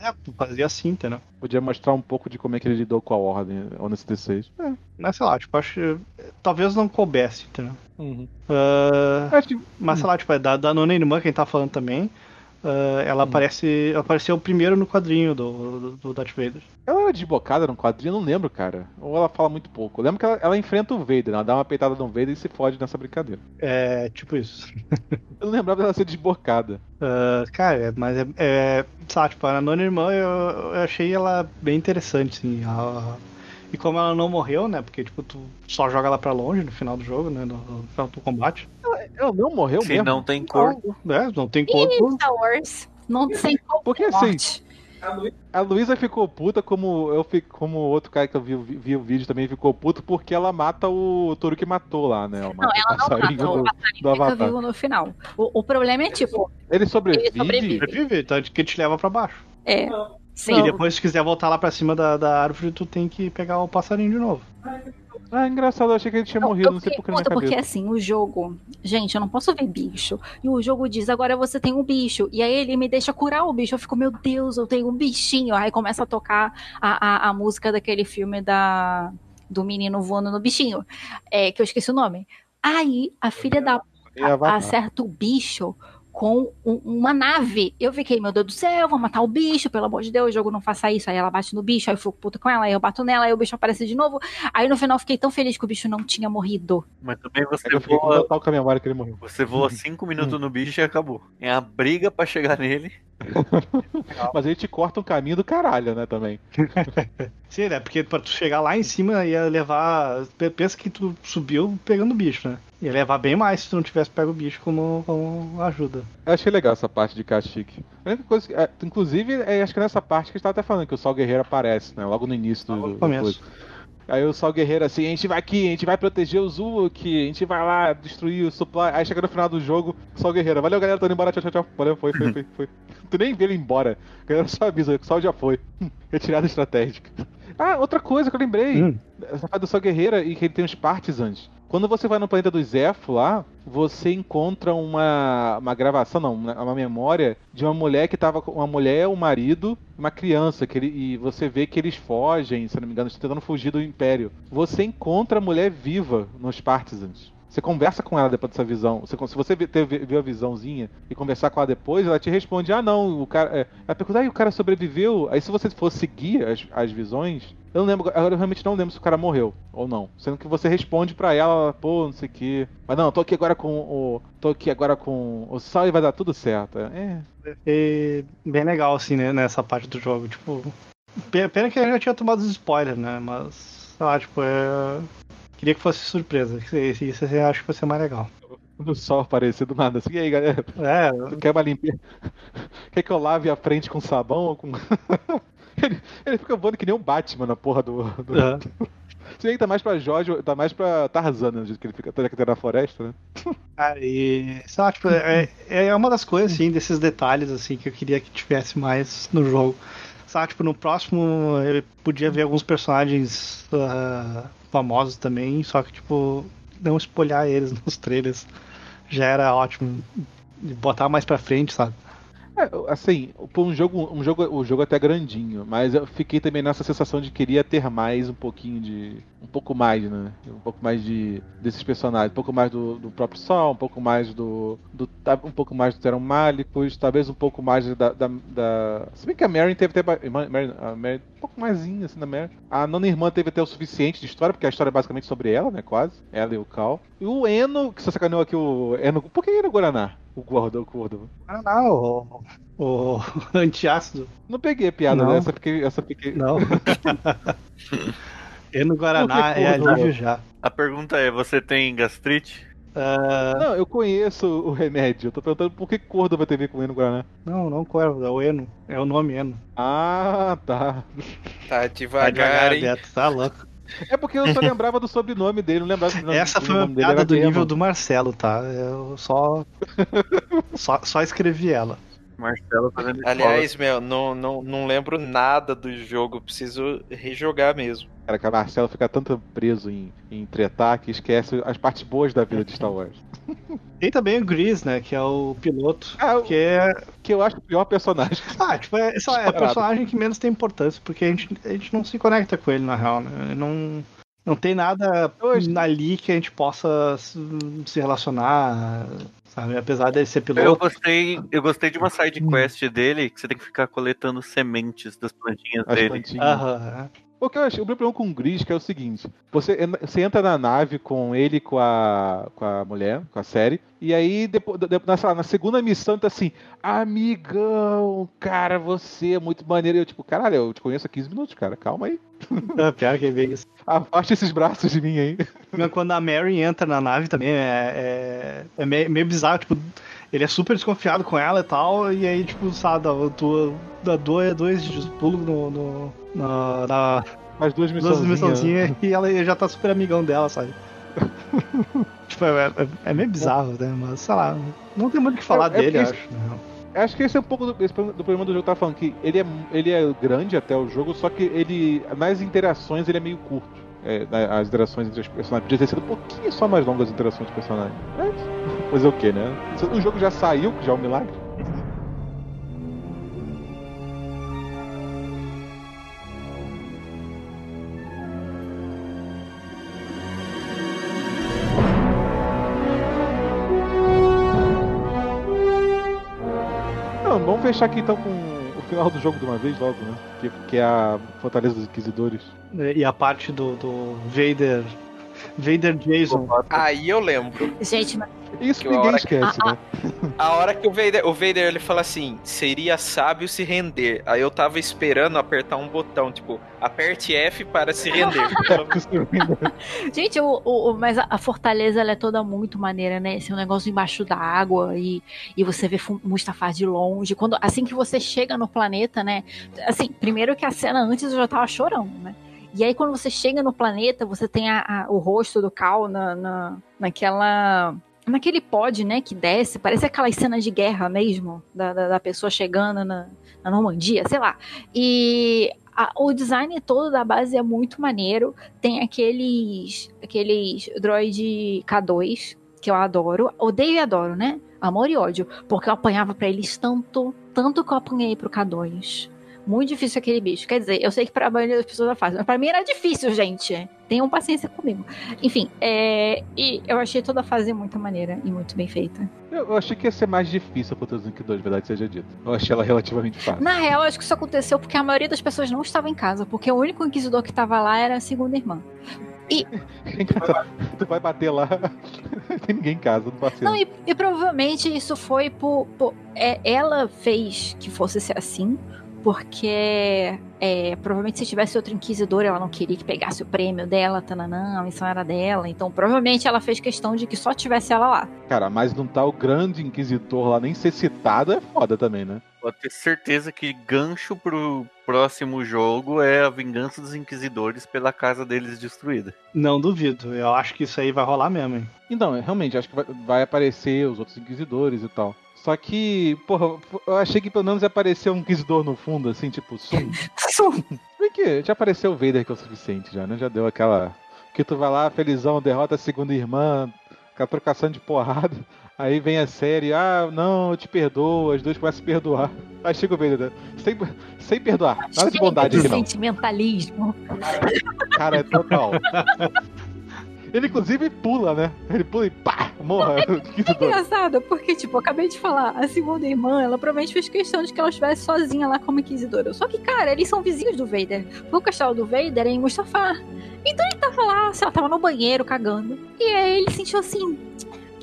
É, fazia assim, entendeu? Podia mostrar um pouco de como é que ele lidou com a Ordem, Ordem 76. É. Mas sei lá, tipo, acho. Talvez não coubesse, entendeu? Uhum. Acho que mas sei lá, tipo, é da, da nona irmã que a gente tá falando também. Ah, ela aparece. Ela apareceu primeiro no quadrinho do, do, do Darth Vader. ela era desbocada no quadrinho, eu não lembro, cara. Ou ela fala muito pouco. Eu lembro que ela, ela enfrenta o Vader, ela dá uma peitada no Vader e se fode nessa brincadeira. É, tipo isso. Eu não lembrava dela ser desbocada. Ah, cara, é- mas é, é. Lá, tipo, a nona irmã eu, eu achei ela bem interessante, assim. a- e como ela não morreu, né? Porque, tipo, tu só joga ela pra longe no final do jogo, né? No, no final do combate. Ela não morreu Se mesmo? não tem corpo. É, não tem corpo. Star Wars. Não sem Porque assim, a Luísa ficou puta como eu fico, como o outro cara que eu vi, vi, o vídeo também ficou puto porque ela mata o touro que matou lá, né? Ela Não, mata ela não mata. O do- passarinho do fica Avatar. vivo no final. O, o problema é tipo, Ele sobrevive? Ele sobrevive. Sobrevive, tanto que te leva pra baixo. é. Sim. E depois, se quiser voltar lá pra cima da, da árvore, tu tem que pegar o passarinho de novo. Ah, engraçado, eu achei que ele tinha Não, morrido, eu não sei por que na minha porque assim, o jogo. Gente, eu não posso ver bicho. E o jogo diz, agora você tem um bicho. E aí ele me deixa curar o bicho. Eu fico, meu Deus, eu tenho um bichinho. Aí começa a tocar a, a, a música daquele filme da. do menino voando no bichinho, é, que eu esqueci o nome. Aí a filha da E Avatar. acerta o bicho com um- uma nave. Eu fiquei, meu Deus do céu, vou matar o bicho, pelo amor de Deus, o jogo não faça isso. Aí ela bate no bicho, aí eu fico puta com ela, aí eu bato nela, aí o bicho aparece de novo. Aí no final eu fiquei tão feliz que o bicho não tinha morrido. Mas também você Eu voa, total com a memória que ele morreu. você voa cinco minutos no bicho e acabou. É a briga pra chegar nele. Mas ele te corta um caminho do caralho, né, também. Sim, né? Porque pra tu chegar lá em cima ia levar. pe- Pensa que tu subiu pegando o bicho, né? Ia levar bem mais se tu não tivesse pego o bicho como, como ajuda. Eu achei legal essa parte de cachique. A única coisa que- é, inclusive, é, acho que nessa parte que a gente tava até falando, que o Sol Guerreiro aparece, né? Logo no início do, do começo. Aí o Sol Guerreiro assim, a gente vai aqui, a gente vai proteger o Zuluk, a gente vai lá destruir o supply. Aí chega no final do jogo, Sol Guerreiro, valeu galera, tô indo embora, tchau, tchau, tchau. Valeu, foi, foi, foi, foi. Tu nem vê ele embora. A galera só avisa, o Sol já foi. Retirada estratégica. Ah, outra coisa que eu lembrei. Hum. Essa parte do Sol Guerreira e que ele tem os partisans. Quando você vai no planeta do Zefo lá, você encontra uma, uma gravação, não, uma uma memória de uma mulher que tava com uma mulher, um marido, uma criança, que ele, e você vê que eles fogem, se não me engano, estão tentando fugir do Império. Você encontra a mulher viva nos Partisans. Você conversa com ela depois dessa visão. Você- se você teve- viu a visãozinha e conversar com ela depois, ela te responde: Ah, não, o cara. É. Ela pergunta: Ah, o cara sobreviveu? Aí, se você for seguir as, as visões, eu não lembro. Eu realmente não lembro se o cara morreu ou não. Sendo que você responde pra ela: Pô, não sei o que. Mas não, tô aqui agora com o. Tô aqui agora com o Sal e vai dar tudo certo. É. E bem legal, assim, né, nessa parte do jogo. Tipo. pe- Pena que eu já tinha tomado os spoilers, né? Mas. Sei lá, tipo, é. Queria que fosse surpresa. Isso, isso eu acho que vai ser mais legal. Do sol aparecer do nada assim. E aí, galera? É, Quer uma limpeza? Quer que eu lave a frente com sabão ou com. ele, ele fica voando que nem um Batman na porra do. do... é. Bem que tá mais pra Jorge, tá mais pra Tarzan, né? Do jeito que ele fica tá aqui na floresta, né? Cara, e sei lá, tipo, é, é uma das coisas, assim, desses detalhes, assim, que eu queria que tivesse mais no jogo. Sabe, tipo, no próximo eu podia ver alguns personagens ah, famosos também, só que, tipo, não espolhar eles nos trailers já era ótimo. Botar mais pra frente, sabe? É, assim, um jogo, um jogo, o jogo é até grandinho, mas eu fiquei também nessa sensação de queria ter mais um pouquinho de, um pouco mais, né? Um pouco mais de desses personagens, um pouco mais do, do próprio Sol, um pouco mais do, do um pouco mais do Teron Malicos, talvez um pouco mais da, da, da- se bem que a Mary teve até Mary- a Mary, um pouco maisinha assim da Mary. A nona irmã teve até o suficiente de história, porque a história é basicamente sobre ela, né? Quase, ela e o Cal. E o Eno, que você sacaneou aqui o Eno, por que Eno Guaraná? O gordo, o gordo. Ah, não, o, o antiácido. Não peguei a piada Não. dessa, porque essa fiquei. Não. e no Guaraná é alívio já. A pergunta é: você tem gastrite? Ah, Não, eu conheço o remédio. Eu tô perguntando por que Cordo vai ter a ver com Eno Guaraná. não, não Corvo, é o Eno. É o nome Eno. Ah, tá. Tá Tá devagar, devagar, hein? Beto, tá louco. É porque eu só lembrava do sobrenome dele, não lembrava do Essa foi uma piada do nível do Marcelo, tá? Eu só, só, só escrevi ela. Marcelo fazendo Aliás, meu, não, não, não lembro nada do jogo. Preciso rejogar mesmo. Cara, que a Marcelo fica tanto preso em, em tretar que esquece as partes boas da vida de Star Wars. Tem também o Gris, né? Que é o piloto. Ah, Que é. que eu acho o pior personagem. Ah, tipo, é, só é o personagem que menos tem importância, porque a gente, a gente não se conecta com ele, na real, né? Ele Não, não tem nada ali que a gente possa se relacionar, sabe? Apesar dele ser Eu piloto. gostei, eu gostei de uma side quest dele que você tem que ficar coletando sementes das plantinhas As dele. plantinhas. Aham. O que eu achei, o meu problema com o Gris que é o seguinte: você, você entra na nave com ele, com a, com a mulher, com a série, e aí depois, de- na, na segunda missão tá assim, amigão, cara, você é muito maneiro. E eu, tipo, caralho, eu te conheço há 15 minutos, cara, calma aí. É pior que é isso. Afaste esses braços de mim aí. Quando a Mary entra na nave também é, é, é meio, meio bizarro, tipo, ele é super desconfiado com ela e tal, e aí, tipo, sabe, dá, dois, dois pulos no, no, na, na As duas duas missões. missãozinhas e ela já tá super amigão dela, sabe? tipo, é, é- é meio bizarro, né? Mas sei lá, não tem muito o que falar É- é dele, acho. né? Acho que esse é um pouco do, esse do problema do jogo que tava falando, que ele é, ele é grande até o jogo, só que ele. Nas interações ele é meio curto. É, as interações entre os personagens. Podia ter sido um pouquinho só mais longas as interações dos personagens. Mas Fazer o que, né? O jogo já saiu, que já é um milagre. Não, vamos fechar aqui então com o final do jogo de uma vez logo, né? Que, que é a Fortaleza dos Inquisidores. E a parte do, do Vader Vader Jason. Aí eu lembro. Gente, mas Isso Que ninguém esquece, Ah, né? A hora que o Vader, o Vader ele fala assim, seria sábio se render. Aí eu tava esperando apertar um botão, tipo, aperte F para se render. Gente, o, o- mas a, fortaleza ela é toda muito maneira, né? Esse é um negócio embaixo da água e, e você vê Mustafar de longe. Quando, assim que você chega no planeta, né? Assim, primeiro que a cena antes eu já tava chorando, né? E aí quando você chega no planeta, você tem a- a- o rosto do Cal na, na, naquela. Naquele pod, né, que desce, parece aquelas cenas de guerra mesmo, da, da, da pessoa chegando na, na Normandia, sei lá. E a- o design todo da base é muito maneiro. Tem aqueles aqueles droid K2 que eu adoro. Odeio e adoro, né? Amor e ódio, porque eu apanhava pra eles tanto, tanto que eu apanhei pro K2. Muito difícil aquele bicho. Quer dizer, eu sei que pra maioria das pessoas é fácil, mas pra mim era difícil, gente. Tenham paciência comigo. Enfim, é, e eu achei toda a fase muito maneira e muito bem feita. Eu, eu achei que ia ser mais difícil a Fortaleza dos Inquisidores, verdade seja dito. Eu achei ela relativamente fácil. Na real, acho que isso aconteceu porque a maioria das pessoas não estava em casa, porque o único inquisidor que estava lá era a segunda irmã. tu vai bater lá, não tem ninguém em casa, não passeio. Não, e, e provavelmente isso foi por. por- é, ela fez que fosse ser assim, porque é, provavelmente se tivesse outro inquisidor, ela não queria que pegasse o prêmio dela, tananã, a missão era dela. Então provavelmente ela fez questão de que só tivesse ela lá. Cara, mas não tá o grande inquisitor lá, nem ser citado é foda também, né? Pode ter certeza que gancho pro próximo jogo é a vingança dos inquisidores pela casa deles destruída. Não duvido. Eu acho que isso aí vai rolar mesmo, hein? Então, realmente, acho que vai, vai aparecer os outros inquisidores e tal. Só que, porra, eu achei que pelo menos ia aparecer um inquisidor no fundo, assim, tipo, sum. Bem que já apareceu o Vader que é o suficiente já, né? Já deu aquela. Que tu vai lá, felizão, derrota a segunda irmã, com a trocação de porrada. Aí vem a série, ah, não, eu te perdoo, as duas começam a se perdoar. Aí chega o Vader, sem, sem perdoar, nada de bondade aqui não. Sentimentalismo. Cara, é total. Ele inclusive pula, né? Ele pula e pá, morra. É Inquisidor. engraçado, porque, tipo, eu acabei de falar, a segunda irmã, ela provavelmente fez questão de que ela estivesse sozinha lá como inquisidora. Só que, cara, eles são vizinhos do Vader. O castelo do Vader é em Mustafar. Então ele tava lá, sei lá, tava no banheiro cagando. E aí ele sentiu assim.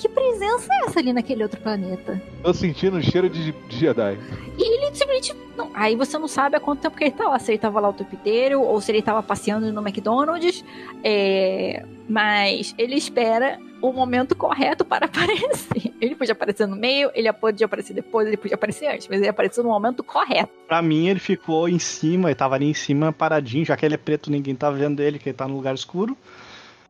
Que presença é essa ali naquele outro planeta? Tô sentindo um cheiro de, de Jedi. E ele simplesmente. Não, aí você não sabe há quanto tempo que ele tá lá. Se ele tava lá o tempo inteiro, ou se ele tava passeando no McDonald's. É, mas ele espera o momento correto para aparecer. Ele podia aparecer no meio, ele podia aparecer depois, ele podia aparecer antes, mas ele apareceu no momento correto. Pra mim, ele ficou em cima, ele tava ali em cima paradinho, já que ele é preto, ninguém tá vendo ele, que ele tá no lugar escuro,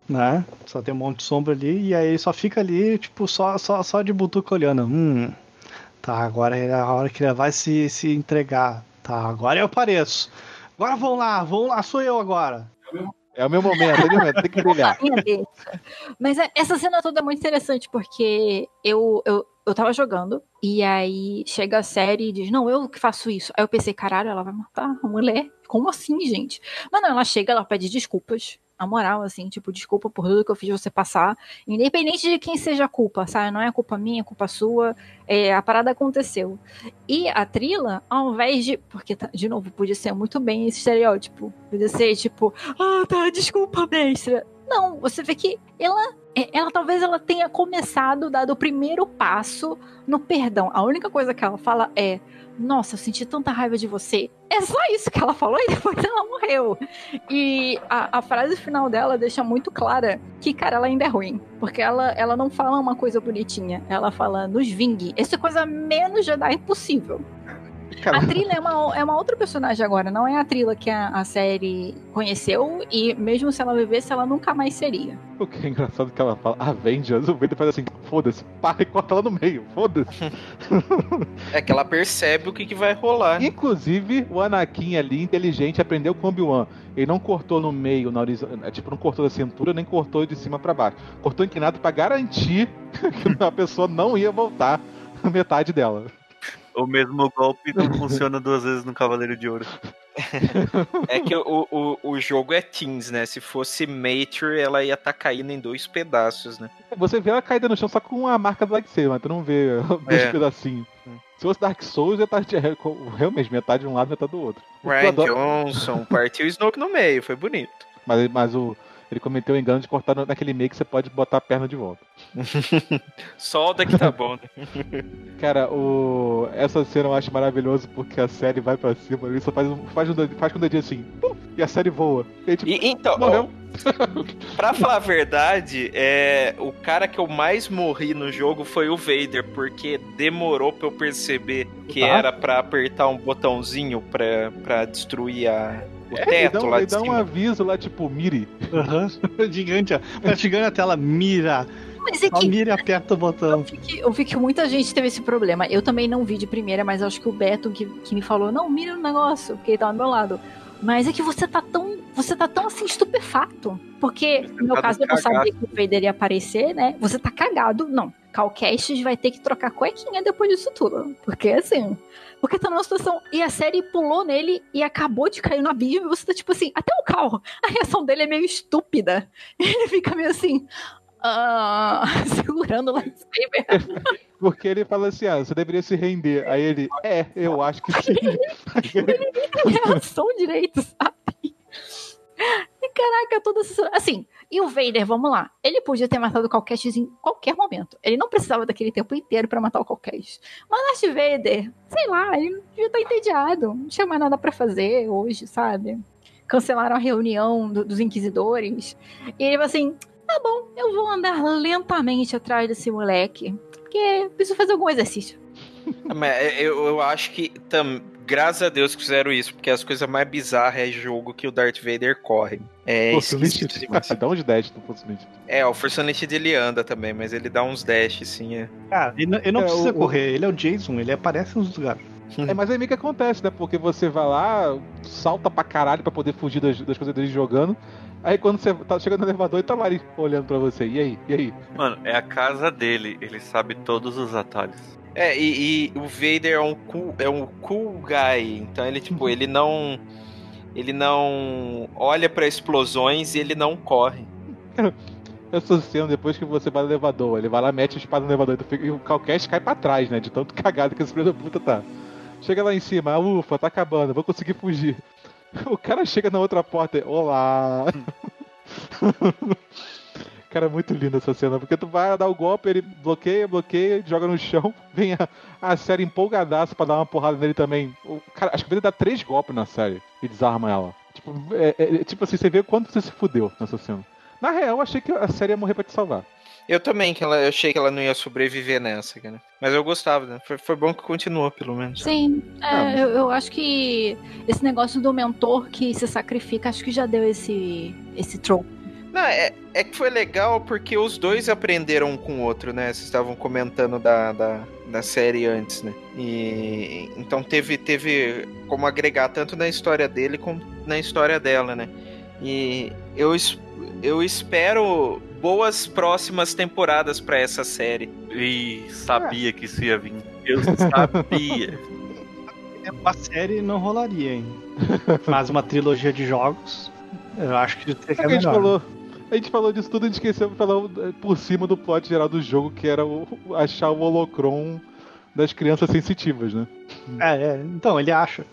né? Só tem um monte de sombra ali, e aí ele só fica ali, tipo, só, só, só de butuca olhando. Hum, tá, agora é a hora que ele vai se, se entregar. Tá, agora eu apareço. Agora vão lá, vão lá, sou eu agora. É o meu momento, é o meu momento, tem que brilhar. Mas é- essa cena toda é muito interessante, porque eu, eu, eu tava jogando, e aí chega a série e diz, não, eu que faço isso. Aí eu pensei, caralho, ela vai matar a mulher? Como assim, gente? Mas não, ela chega, ela pede desculpas. A moral, assim, tipo, desculpa por tudo que eu fiz você passar. Independente de quem seja a culpa, sabe? Não é culpa minha, é culpa sua. É, a parada aconteceu. E a Trila, ao invés de. Porque, tá- de novo, podia ser muito bem esse estereótipo. Podia ser tipo, ah, tá, desculpa, mestra. Não, você vê que ela, é- ela talvez ela tenha começado, dado o primeiro passo no perdão. A única coisa que ela fala é: Nossa, eu senti tanta raiva de você. É só isso que ela falou e depois ela morreu. E a, a frase final dela deixa muito clara que, cara, ela ainda é ruim. Porque ela, ela não fala uma coisa bonitinha. Ela fala, nos vingue. Essa é coisa menos Jedi possível. A Trila é uma, é uma outra personagem agora, não é a Trila que a, a série conheceu, e mesmo se ela vivesse, ela nunca mais seria. o que é engraçado é que ela fala Avengers, o Vader faz assim, foda-se, para e corta ela no meio, foda-se. É que ela percebe o que, que vai rolar. Inclusive, o Anakin ali, inteligente, aprendeu com o Obi-Wan. Ele não cortou no meio, na horizontal, tipo, não cortou da cintura, nem cortou de cima pra baixo. Cortou inclinado pra garantir que a pessoa não ia voltar a metade dela. O mesmo golpe não funciona duas vezes no Cavaleiro de Ouro. É que o, o, o jogo é teens, né? Se fosse Mature, ela ia estar caindo em dois pedaços, né? Você vê ela caída no chão só com a marca do lightsaber, mas tu não vê dois É. pedacinhos. Se fosse Dark Souls, ia estar realmente metade de um lado, metade do outro. Ryan Johnson partiu o Snoke no meio, foi bonito. Mas, mas o, ele cometeu o engano de cortar naquele meio que você pode botar a perna de volta. Solta que tá bom, né? Cara, o... essa cena eu acho maravilhoso porque a série vai pra cima, ele só faz, faz, um, faz com o dedinho assim, e a série voa. E, tipo, e, então, morreu. pra falar a verdade, é, o cara que eu mais morri no jogo foi o Vader, porque demorou pra eu perceber que ah. era pra apertar um botãozinho pra, pra destruir a, o é, teto dá, lá de dá um aviso lá, tipo, mire. Uhum. Gigante, ó. Tá a tela, mira. Mas é que... Mira aperta o botão. Eu vi, que, eu vi, que, muita gente teve esse problema. Eu também não vi de primeira, mas acho que o Beto que, que me falou, não, mira o negócio, porque ele tava ao meu lado. Mas é que você tá tão. Você tá tão assim, estupefato. Porque, no meu tá caso, eu não sabia que o Vader ia aparecer, né? Você tá cagado. Não. Calcastes vai ter que trocar cuequinha depois disso tudo. Porque assim. Porque tá numa situação. E a série pulou nele e acabou de cair no abismo. E você tá tipo assim, até o carro. A reação dele é meio estúpida. Ele fica meio assim. Uh, segurando o lightsaber. Porque ele fala assim: ah, você deveria se render. Aí ele, é, eu acho que sim. ele nem tem reação direito, sabe? E caraca, toda essa. Assim, e o Vader, vamos lá. Ele podia ter matado o Calcash em qualquer momento. Ele não precisava daquele tempo inteiro para matar o Calcash. Mas Darth Vader, sei lá, ele devia estar entediado. Não tinha mais nada para fazer hoje, sabe? Cancelaram a reunião do, dos Inquisidores. E ele falou assim: tá bom, eu vou andar lentamente atrás desse moleque. Porque preciso fazer algum exercício. Mas eu, eu acho que tam, graças a Deus que fizeram isso, porque as coisas mais bizarras é jogo que o Darth Vader corre. É Force Dá uns dash Force É, o Force Unleashed ele anda também, mas ele dá uns dash, sim. É. Cara, ele, ele não é, precisa o, correr, ele é o Jason, ele aparece nos lugares. É, mas aí meio que acontece, né? Porque você vai lá, salta pra caralho pra poder fugir das, das coisas dele jogando. Aí quando você tá chegando no elevador, ele tá lá ali, olhando pra você. E aí? E aí? Mano, é a casa dele, ele sabe todos os atalhos. É, e, e, o Vader é um cool, é um cool guy. Então ele, tipo, ele não. Ele não olha para explosões e ele não corre. Essa cena, depois que você vai no elevador, ele vai lá, mete a espada no elevador e o Calcast cai pra trás, né? De tanto cagado que esse filho da puta tá. Chega lá em cima, ufa, tá acabando, vou conseguir fugir. O cara chega na outra porta e, olá. Cara, é muito linda essa cena, porque tu vai dar o golpe, ele bloqueia, bloqueia, joga no chão, vem a, a série empolgadaça pra dar uma porrada nele também. O cara, acho que ele dá três golpes na série e desarma ela. Tipo, é, é, tipo assim, você vê quanto você se fudeu nessa cena. Na real, eu achei que a série ia morrer pra te salvar. Eu também, que ela, eu achei que ela não ia sobreviver nessa, cara. Mas eu gostava, né? Foi, foi bom que continuou, pelo menos. Sim, é, ah, eu, eu, acho que esse negócio do mentor que se sacrifica, acho que já deu esse, esse trope. Não, é, é que foi legal porque os dois aprenderam um com o outro, né? Vocês estavam comentando da, da, da série antes, né? E então teve, teve como agregar tanto na história dele como na história dela, né? E eu, eu espero boas próximas temporadas para essa série. E sabia é. que isso ia vir. Eu sabia. a série não rolaria, hein? Mas uma trilogia de jogos, eu acho que seria é melhor. A gente, falou, a gente falou disso tudo, a gente esqueceu de falar por cima do plot geral do jogo, que era o, achar o holocron das crianças sensitivas, né? É, é então, ele acha.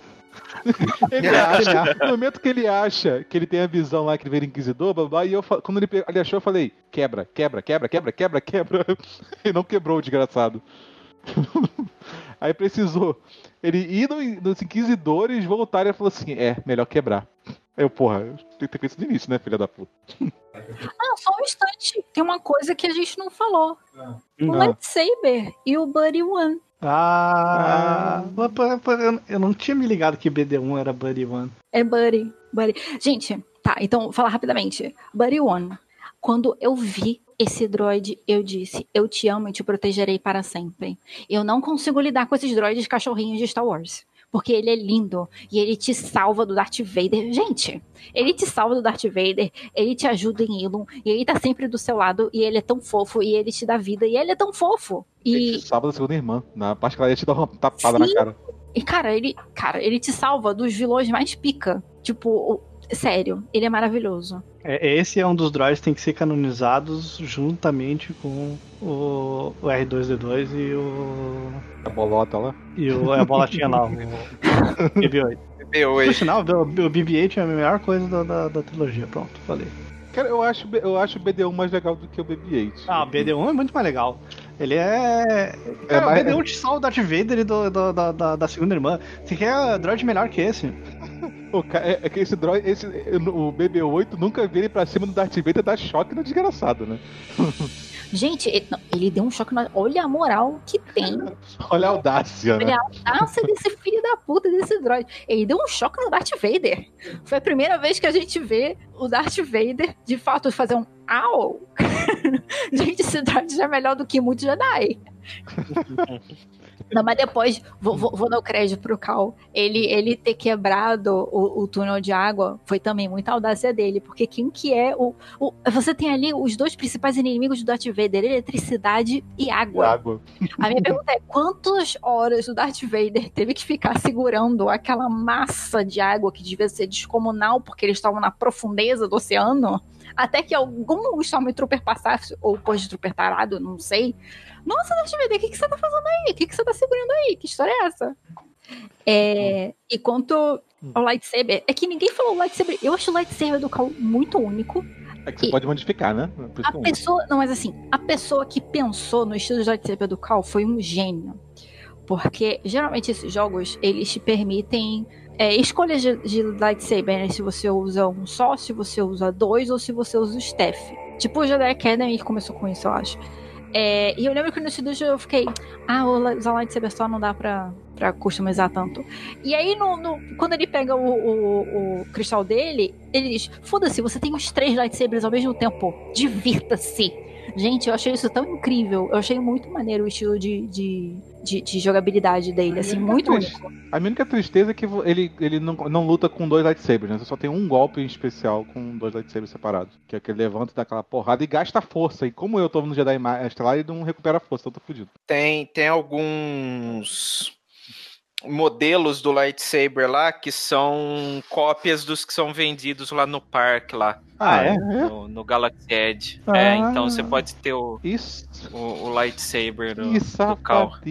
ele acha, no momento que ele acha que ele tem a visão lá que ele vira inquisidor, blá, e eu, quando ele, ele achou, eu falei: quebra, quebra, quebra, quebra, quebra, quebra. e não quebrou o desgraçado. Aí precisou ele ir no, nos inquisidores, voltar e falou assim: é, melhor quebrar. Eu, porra, tem que ter isso no início, né, filha da puta? Ah, só um instante. Tem uma coisa que a gente não falou. Ah. O lightsaber e o Buddy One. Ah, ah, eu não tinha me ligado que BD1 era Buddy One. É Buddy, Buddy. Gente, tá, então vou falar rapidamente. Buddy One. Quando eu vi esse droid, eu disse: Eu te amo e te protegerei para sempre. Eu não consigo lidar com esses droids cachorrinhos de Star Wars porque ele é lindo e ele te salva do Darth Vader. Gente, ele te salva do Darth Vader, ele te ajuda em Ilum e ele tá sempre do seu lado e ele é tão fofo e ele te dá vida e ele é tão fofo. E ele te salva da segunda irmã, na parte que ela ia te dar uma tapada Sim. na cara. E cara, ele, cara, ele te salva dos vilões mais pica. Tipo, sério, ele é maravilhoso. É, esse é um dos droids que tem que ser canonizados juntamente com o, o R2D2 e o. A bolota lá. E o, a bolotinha lá, o BB-8. Por B8. sinal, o o BB-8 é a melhor coisa da, da, da trilogia. Pronto, falei. Cara, eu acho, eu acho o BD1 mais legal do que o BB-8. Ah, o BD1 é muito mais legal. Ele é. Cara, mais- o BD1 te salva o Darth Vader e do, do- da, da, da segunda irmã. Você quer droid melhor que esse? O ca- é, é que esse droid, esse, o BB-8 nunca vira ele pra cima do Darth Vader dar choque no desgraçado, né? Gente, ele, não, ele deu um choque. Na, olha a moral que tem. Olha a audácia, né? Olha a audácia desse filho da puta desse droid. Ele deu um choque no Darth Vader. Foi a primeira vez que a gente vê o Darth Vader de fato fazer um au. gente, droid já é melhor do que muitos Jedi. Não, mas depois, vou, vou, vou dar o crédito pro Cal. Ele, ele ter quebrado o, o túnel de água foi também muita audácia dele. Porque quem que é o, o. Você tem ali os dois principais inimigos do Darth Vader: eletricidade e água. Água. A minha pergunta é: quantas horas o Darth Vader teve que ficar segurando aquela massa de água que devia ser descomunal porque eles estavam na profundeza do oceano? Até que algum Stormtrooper passasse, ou Trooper tarado, não sei. Nossa, Darth Vader, o que, que você tá fazendo aí? O que, que você tá segurando aí? Que história é essa? É, e quanto ao lightsaber, é que ninguém falou lightsaber. Eu acho o lightsaber do Cal muito único. É que você pode modificar, né? A eu- pessoa, não, mas assim, a pessoa que pensou no estilo de lightsaber do Cal foi um gênio. Porque geralmente esses jogos, eles te permitem é, escolhas de, de lightsaber, né? Se você usa um só, se você usa dois ou se você usa o staff. Tipo o Jedi Academy começou com isso, eu acho. É, e eu lembro que no estúdio eu fiquei, ah, usar lightsaber só não dá pra, pra customizar tanto. E aí, no, no- quando ele pega o, o- o cristal dele, ele diz: Foda-se, você tem os três lightsabers ao mesmo tempo. Divirta-se. Gente, eu achei isso tão incrível. Eu achei muito maneiro o estilo de, de, de, de jogabilidade dele, assim, muito único. A minha única tristeza é que ele, ele não, não luta com dois lightsabers, né? Você só tem um golpe em especial com dois lightsabers separados. Que é que ele levanta e dá aquela porrada e gasta força. E como eu tô no Jedi Master lá, ele não recupera força, então eu tô fudido. Tem, tem alguns modelos do lightsaber lá que são cópias dos que são vendidos lá no parque lá. Ah, é? No, no Galaxy Edge. Ah. É, então você pode ter o, Isso. o, o lightsaber do, Que do Cal.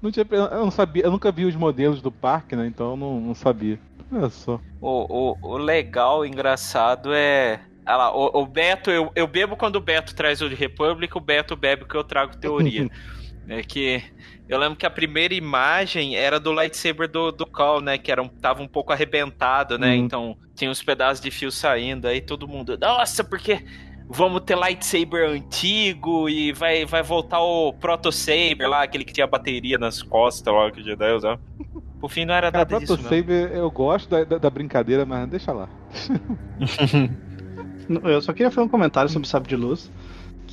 Não tinha, eu não sabia, eu nunca vi os modelos do parque, né? Então eu não, não sabia. Olha só. O, o, o legal, o engraçado é. Ah lá, o, o Beto, eu, eu bebo quando o Beto traz o de Republic, o Beto bebe que eu trago teoria. é que eu lembro que a primeira imagem era do lightsaber do, do Cal, né? Que era um, tava um pouco arrebentado, né? Uhum. Então tinha uns pedaços de fio saindo, aí todo mundo. Nossa, porque vamos ter lightsaber antigo e vai, vai voltar o Proto Saber lá, aquele que tinha bateria nas costas lá que o Jedi usava. Por fim, não era Cara, nada Proto disso, não. Saber, eu gosto da, da, da brincadeira, mas deixa lá. Eu só queria fazer um comentário sobre o Sabre de Luz.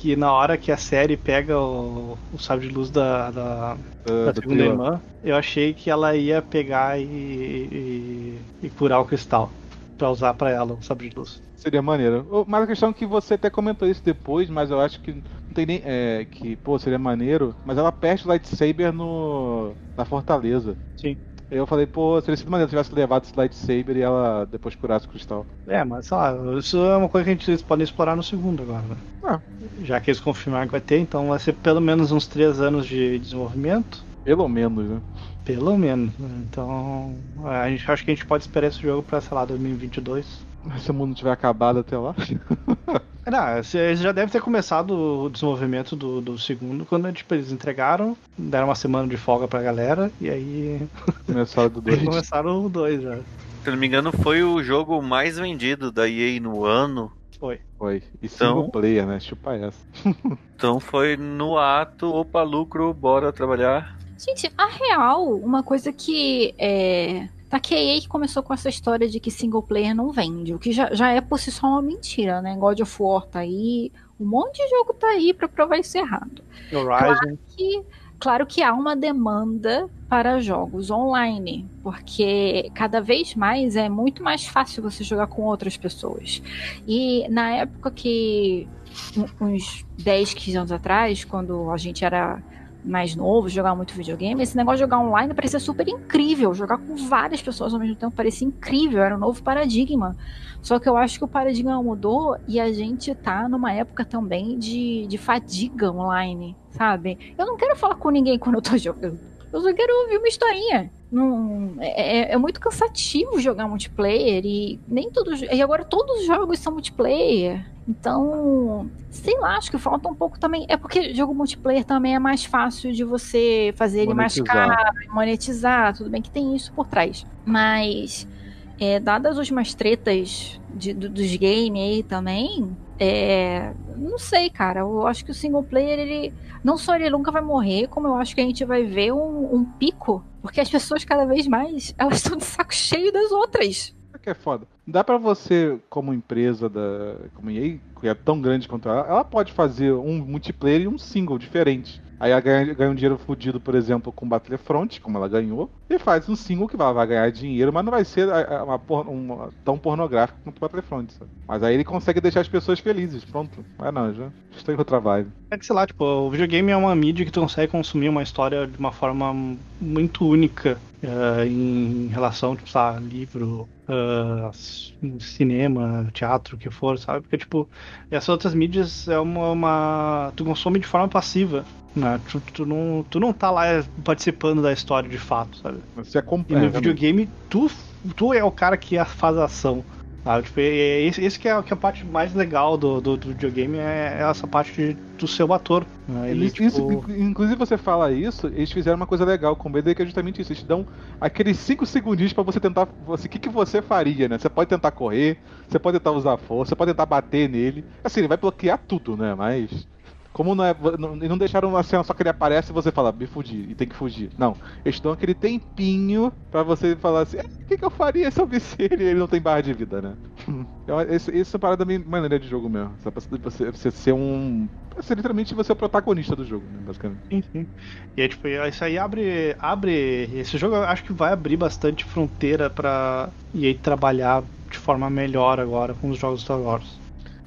Que na hora que a série pega o, o Sabre de Luz da, da, Ah, da do segunda trio. irmã, eu achei que ela ia pegar e, e, e curar o cristal. Pra usar pra ela o Sabre de Luz. Seria maneiro. Mas a questão é que você até comentou isso depois, mas eu acho que não tem nem. É, que, pô, seria maneiro. Mas ela perde o lightsaber no. na fortaleza. Sim. Eu falei, pô, seria sido maneiro se tivesse levado esse lightsaber e ela depois curasse o cristal. É, mas sei lá, isso é uma coisa que a gente podem explorar no segundo agora, né? Ah. Já que eles confirmaram que vai ter, então vai ser pelo menos uns 3 anos de desenvolvimento. Pelo menos, né? Pelo menos. né? Então, a gente acho que a gente pode esperar esse jogo pra, sei lá, 2022. Se o mundo tiver acabado até lá. Não, eles já devem ter começado o desenvolvimento do, do segundo quando tipo, eles entregaram, deram uma semana de folga pra galera e aí Começaram do 2. começaram o 2 já. Se não me engano, foi o jogo mais vendido da EA no ano. Foi. Foi. E Então- single player, né? Chupa essa. Então foi no ato, opa, lucro, bora trabalhar. Gente, a real, uma coisa que é. Tá que a EA que começou com essa história de que single player não vende, o que já, já é por si só uma mentira, né? God of War tá aí, um monte de jogo tá aí pra provar isso errado. Horizon. que, claro que há uma demanda para jogos online, porque cada vez mais é muito mais fácil você jogar com outras pessoas. E na época que, uns 10, 15 anos atrás, quando a gente era mais novo, jogar muito videogame, esse negócio de jogar online parecia super incrível. Jogar com várias pessoas ao mesmo tempo parecia incrível, era um novo paradigma. Só que eu acho que o paradigma mudou e a gente tá numa época também de, de fadiga online, sabe? Eu não quero falar com ninguém quando eu tô jogando. Eu só quero ouvir uma historinha. Não, é, é, é muito cansativo jogar multiplayer e nem todos. E agora todos os jogos são multiplayer. Então, sei lá, acho que falta um pouco também. É porque jogo multiplayer também é mais fácil de você fazer ele mais caro, monetizar. Tudo bem que tem isso por trás. Mas, é, dadas as últimas tretas de, do, dos games aí também, é, não sei, cara. Eu acho que o single player, ele. Não só ele nunca vai morrer, como eu acho que a gente vai ver um, um pico. Porque as pessoas, cada vez mais, elas estão de saco cheio das outras. É que é foda. Dá para você, como empresa da. Como EA, que é tão grande quanto ela, ela pode fazer um multiplayer e um single diferente. Aí ela ganha, ganha um dinheiro fodido, por exemplo, com Battlefront, como ela ganhou, e faz um single que vai, vai ganhar dinheiro, mas não vai ser uma, uma, tão pornográfico quanto Battlefront, sabe? Mas aí ele consegue deixar as pessoas felizes, pronto. Mas não, já estou em outra vibe. É que, sei lá, tipo, o videogame é uma mídia que tu consegue consumir uma história de uma forma muito única uh, em relação, tipo, sei livro, uh, cinema, teatro, o que for, sabe? Porque, tipo, essas outras mídias é uma, uma... tu consome de forma passiva. Né? Tu, tu, não, tu não tá lá participando da história de fato, sabe? Você acompanha. E no videogame, tu, tu é o cara que faz a ação. Sabe? Tipo, é esse, esse que, é, que é a parte mais legal do, do, do videogame, é essa parte de, do seu ator. Né? Ele, tipo... isso, inclusive você fala isso, eles fizeram uma coisa legal com o BD que é justamente isso. Eles dão aqueles 5 segundinhos para você tentar. O que, que você faria, né? Você pode tentar correr, você pode tentar usar força, você pode tentar bater nele. Assim, ele vai bloquear tudo, né? Mas como não é. Não, não deixaram uma cena só que ele aparece e você fala, me fugir, e tem que fugir. Não. Eles dão aquele tempinho pra você falar assim, o que, que eu faria se eu visse ele e ele não tem barra de vida, né? Esse é uma parada bem maneira de jogo mesmo. Você, você ser um. Você literalmente você é o protagonista do jogo, né, basicamente. Sim, sim. E aí, tipo, isso aí abre. abre. Esse jogo eu acho que vai abrir bastante fronteira pra e aí trabalhar de forma melhor agora com os jogos Star Wars.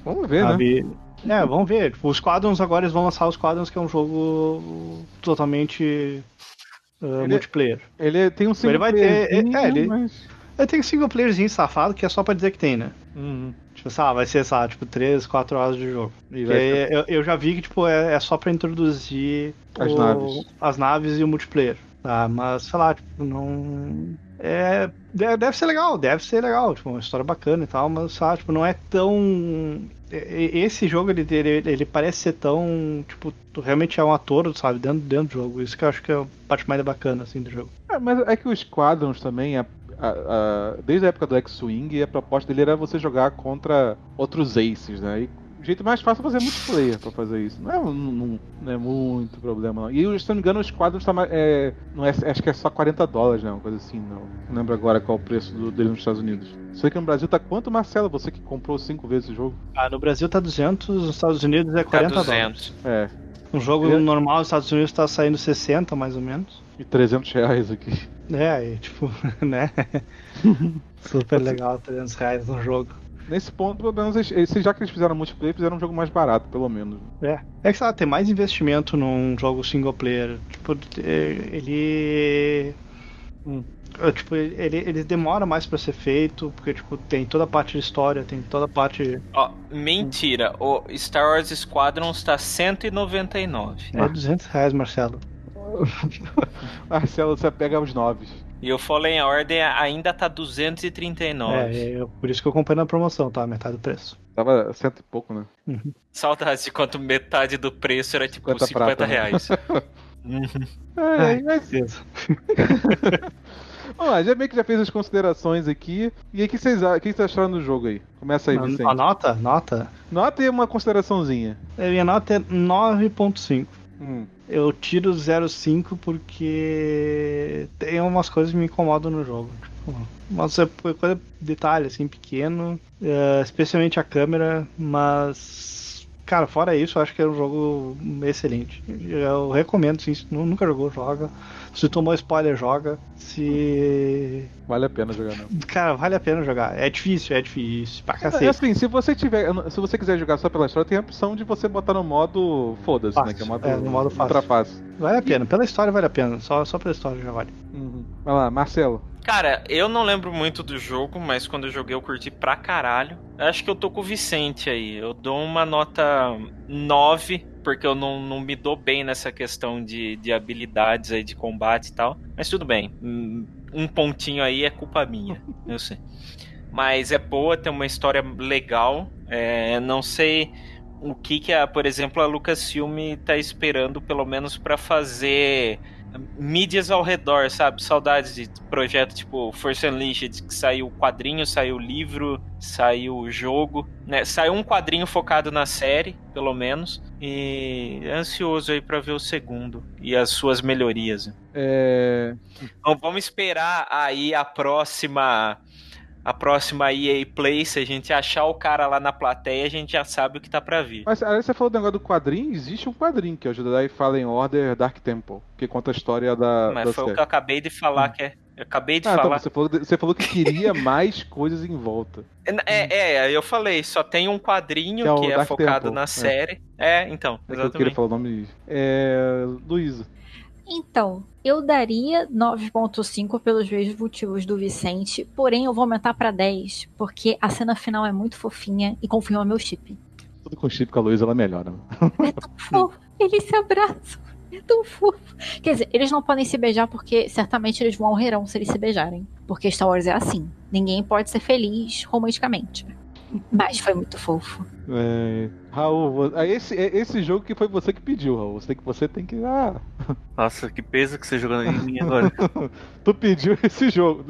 Vamos ver? Sabe? né? É, vamos ver. Tipo, os Squadrons agora eles vão lançar os Squadrons, que é um jogo totalmente uh, ele, multiplayer. Ele tem um single ele vai ter, é, ele, mas... ele tem um single playerzinho safado que é só pra dizer que tem, né? Uhum. Tipo, sabe, vai ser, sabe, tipo, 3, 4 horas de jogo. E aí, eu, eu, já vi que, tipo, é, é só pra introduzir as, o, naves. as naves e o multiplayer. Tá? Mas, sei lá, tipo, não. É, deve ser legal, deve ser legal, tipo, uma história bacana e tal, mas, sabe, tipo, não é tão esse jogo ele, ele, ele, parece ser tão. Tipo, tu realmente é um ator, sabe, dentro, dentro do jogo. Isso que eu acho que é a parte mais bacana assim, do jogo. É, mas é que os Squadrons também, a, a, a, desde a época do X-Wing, a proposta dele era você jogar contra outros Aces, né? E o jeito mais fácil é fazer multiplayer pra fazer isso. Não é, não, não é muito problema, não. E se não me engano, os quadros tá, é, não é, acho que é só 40 dólares, né? Uma coisa assim, não. Não lembro agora qual é o preço do, dele nos Estados Unidos. Sei que no Brasil tá quanto, Marcelo? Você que comprou cinco vezes o jogo? Ah, no Brasil tá 200, nos Estados Unidos é 40 tá 200. dólares. É. Um jogo é. normal nos Estados Unidos tá saindo 60, mais ou menos. E 300 reais aqui. É, e, tipo, né? Super legal, 300 reais no jogo nesse ponto, pelo menos, eles, já que eles fizeram multiplayer, fizeram um jogo mais barato, pelo menos. É. É que sabe, tem mais investimento num jogo single player. Tipo, ele. Hum. Tipo, ele, ele demora mais para ser feito, porque tipo, tem toda a parte de história, tem toda a parte. Ó, oh, mentira. O Star Wars Squadron está 199. É 200 reais, Marcelo. Marcelo, você pega os noves. E o Fallen Order ainda tá 239. É, é, por isso que eu comprei na promoção, tá? Metade do preço. Tava cento e pouco, né? Uhum. Saudades de quanto metade do preço era tipo 50, 50 prata, né? reais. uhum. É, é, mas... Vamos lá, já meio que já fez as considerações aqui. E aí, o que vocês, que vocês acharam do jogo aí? Começa aí, Vicente. A nota? Nota? Nota e uma consideraçãozinha. A minha nota é 9.5. Hum. Eu tiro 0,5 porque tem umas coisas que me incomodam no jogo. Mas é coisa detalhe assim pequeno, uh, especialmente a câmera, mas cara, fora isso, acho que é um jogo excelente. Eu recomendo, sim, se nunca jogou, joga. Se tomou spoiler, joga. Se. Vale a pena jogar, não. Cara, vale a pena jogar. É difícil, é difícil. Pra É cacete. assim, se você tiver. Se você quiser jogar só pela história, tem a opção de você botar no modo foda-se, né? Que é o modo, É, no modo fácil. ultra fácil. Vale a pena. Pela história, vale a pena. Só, só pela história já vale. Uhum. Vai lá, Marcelo. Cara, eu não lembro muito do jogo, mas quando eu joguei eu curti pra caralho. Acho que eu tô com o Vicente aí. Eu dou uma nota 9, porque eu não, não me dou bem nessa questão de, de habilidades aí de combate e tal. Mas tudo bem. Um pontinho aí é culpa minha, eu sei. Mas é boa, tem uma história legal. É, não sei o que, que a, por exemplo, a Lucasfilm tá esperando, pelo menos, pra fazer mídias ao redor, sabe? Saudades de projeto tipo Force Unleashed, que saiu o quadrinho, saiu o livro, saiu o jogo, né? Saiu um quadrinho focado na série, pelo menos, e ansioso aí pra ver o segundo e as suas melhorias. É. Então vamos esperar aí a próxima a próxima EA Play, se a gente achar o cara lá na plateia, a gente já sabe o que tá pra vir. Mas aí você falou do negócio do quadrinho, existe um quadrinho que é o Jedi Fallen Order Dark Temple, que conta a história da. Mas da foi o série. que eu acabei de falar que é. Eu acabei de Ah, tá, falar. você, falou, você falou que queria mais coisas em volta. É, é, eu falei, só tem um quadrinho Que é o que é focado Temple, na é. série. É, então, É que eu queria exatamente. falar o nome. É. Luísa. Então, eu daria 9.5 pelos mesmos motivos do Vicente, porém eu vou aumentar pra 10, porque a cena final é muito fofinha e confirma meu chip. Tudo com chip com a Luísa, ela melhora. É tão fofo, eles se abraçam, é tão fofo. Quer dizer, eles não podem se beijar porque certamente eles morrerão se eles se beijarem. Porque Star Wars é assim, ninguém pode ser feliz romanticamente. Mas foi muito fofo. É, Raul, ah, esse, é esse jogo que foi você que pediu, Raul. Você tem que, você tem que. Ah, Nossa, que peso que você jogou em mim agora. tu pediu esse jogo.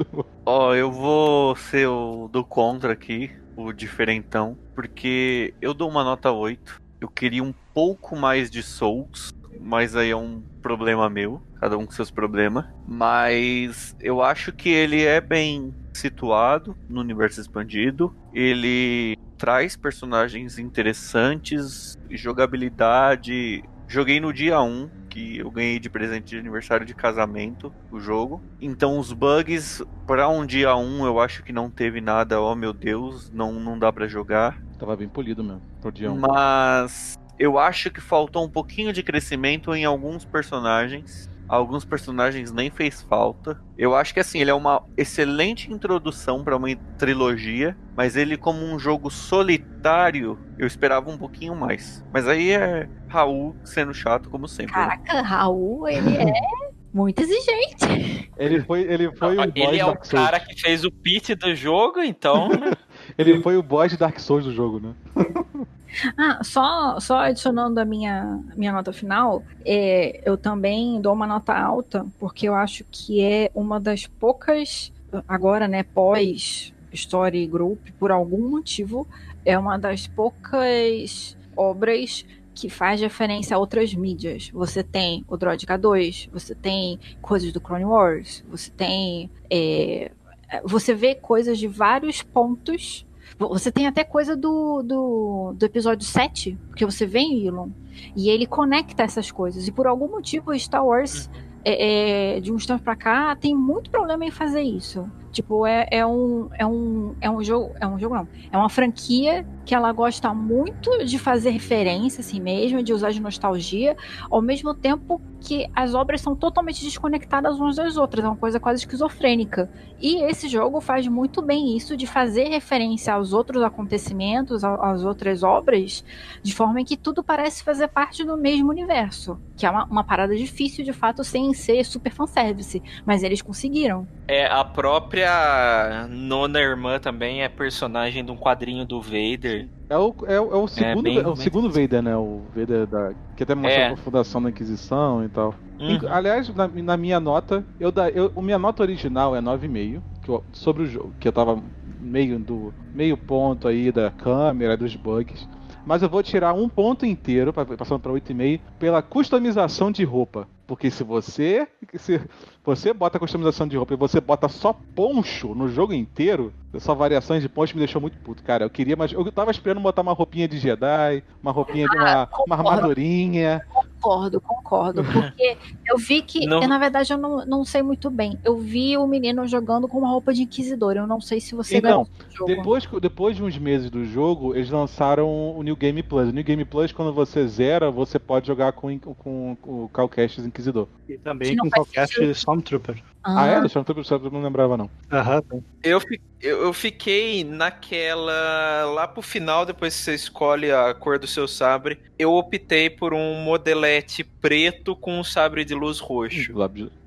Ó, eu vou ser o do contra aqui, o diferentão, porque eu dou uma nota 8. Eu queria um pouco mais de Souls, mas aí é um problema meu, cada um com seus problemas. Mas eu acho que ele é bem situado no universo expandido. Ele traz personagens interessantes, jogabilidade. Joguei no dia 1, que eu ganhei de presente de aniversário de casamento o jogo. Então os bugs para um dia 1 eu acho que não teve nada, oh meu Deus, não não dá pra jogar. Tava bem polido mesmo, pro dia 1. Mas eu acho que faltou um pouquinho de crescimento em alguns personagens. Alguns personagens nem fez falta. Eu acho que assim, ele é uma excelente introdução para uma trilogia, mas ele como um jogo solitário, eu esperava um pouquinho mais. Mas aí é Raul sendo chato como sempre. né? Caraca, Raul, ele é muito exigente. Ele foi, ele foi o boss Ele é o Dark Souls. cara que fez o pitch do jogo, então. né? Ele foi o boss de Dark Souls do jogo, né? Ah, só, só adicionando a minha, minha nota final, é, eu também dou uma nota alta, porque eu acho que é uma das poucas, agora, né, pós Story Group, por algum motivo, é uma das poucas obras que faz referência a outras mídias. Você tem o Droid K2, você tem coisas do Clone Wars, você tem. é, você vê coisas de vários pontos você tem até coisa do, do, do episódio 7, que você vê em Elon. E ele conecta essas coisas. E por algum motivo, Star Wars, é, é, de uns tempos pra cá, tem muito problema em fazer isso. Tipo, é, é, um, é, um, é um jogo. É um jogo, não. É uma franquia que ela gosta muito de fazer referência, assim mesmo, de usar de nostalgia, ao mesmo tempo que as obras são totalmente desconectadas umas das outras. É uma coisa quase esquizofrênica. E esse jogo faz muito bem isso de fazer referência aos outros acontecimentos, às outras obras, de forma que tudo parece fazer parte do mesmo universo. Que é uma, uma parada difícil, de fato, sem ser super fanservice. Mas eles conseguiram. É, a própria nona irmã também é personagem de um quadrinho do Vader. É o, é, o- é o segundo, bem- é o segundo Vader, né? O Vader da. Que até mostra É. a fundação da Inquisição e tal. Uhum. Aliás, na, na minha nota, eu da, eu, a minha nota original é 9,5, que eu- sobre o jogo, que eu tava meio do meio ponto aí da câmera, dos bugs. Mas eu vou tirar um ponto inteiro, passando para 8,5, pela customização de roupa. Porque se você se você bota customização de roupa e você bota só poncho no jogo inteiro, só variações de poncho me deixou muito puto, cara. Eu queria, mas eu tava esperando botar uma roupinha de Jedi, uma roupinha de uma, uma armadurinha. Concordo, concordo. Porque eu vi que, Não. eu, na verdade, eu não, não sei muito bem. Eu vi o menino jogando com uma roupa de inquisidor. Eu não sei se você Então, garantiu o jogo. Depois, depois de uns meses do jogo, eles lançaram o New Game Plus. O New Game Plus, quando você zera, você pode jogar com, com, com o Calcastes Inquisidor. E também com qualquer sentido. Stormtrooper. Ah, é? Deixa eu eu não lembrava, não. Aham. Eu, fi- eu, eu fiquei naquela. Lá pro final, depois que você escolhe a cor do seu sabre, eu optei por um modelete preto com um sabre de luz roxo.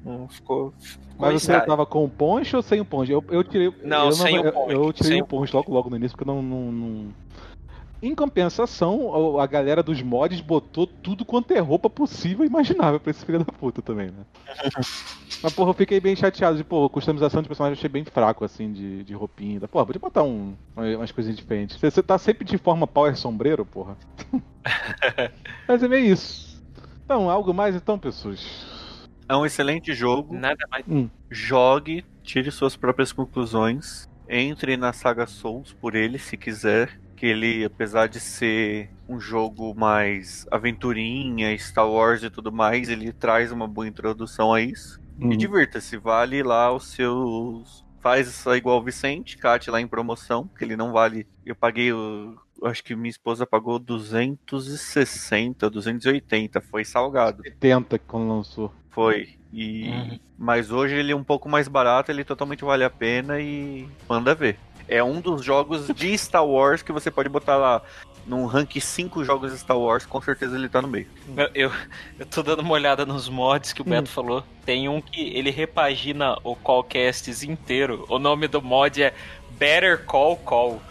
Não ficou. ficou Mas você tava com o poncho ou sem o poncho? Eu, eu tirei. Não, eu sem o eu- poncho, Eu, tirei sem o poncho logo, logo no início, porque não. não, não- Em compensação, a galera dos mods botou tudo quanto é roupa possível e imaginável pra esse filho da puta também, né? Mas, porra, eu fiquei bem chateado de, pô, customização de personagem eu achei bem fraco, assim, de, de roupinha. Porra, podia botar um, umas coisinhas diferentes. Você, você tá sempre de forma power sombreiro, porra. Mas é meio isso. Então, algo mais então, pessoas? É um excelente jogo. Nada mais. Jogue, tire suas próprias conclusões. Entre na saga Souls por ele, se quiser. Que ele, apesar de ser um jogo mais aventurinha, Star Wars e tudo mais, ele traz uma boa introdução a isso. Uhum. E divirta-se, vale lá os seus. Faz isso igual o Vicente, cate lá em promoção, que ele não vale. Eu paguei o. eu Acho que minha esposa pagou 260, 280, foi salgado. 70 quando lançou. Foi. E Uhum. mas hoje ele é um pouco mais barato, ele totalmente vale a pena e manda ver. É um dos jogos de Star Wars que você pode botar lá num rank 5 jogos de Star Wars, com certeza ele tá no meio. Eu, eu, eu tô dando uma olhada nos mods que o Beto falou. Tem um que ele repagina o Callcasts inteiro. O nome do mod é Better Call Call.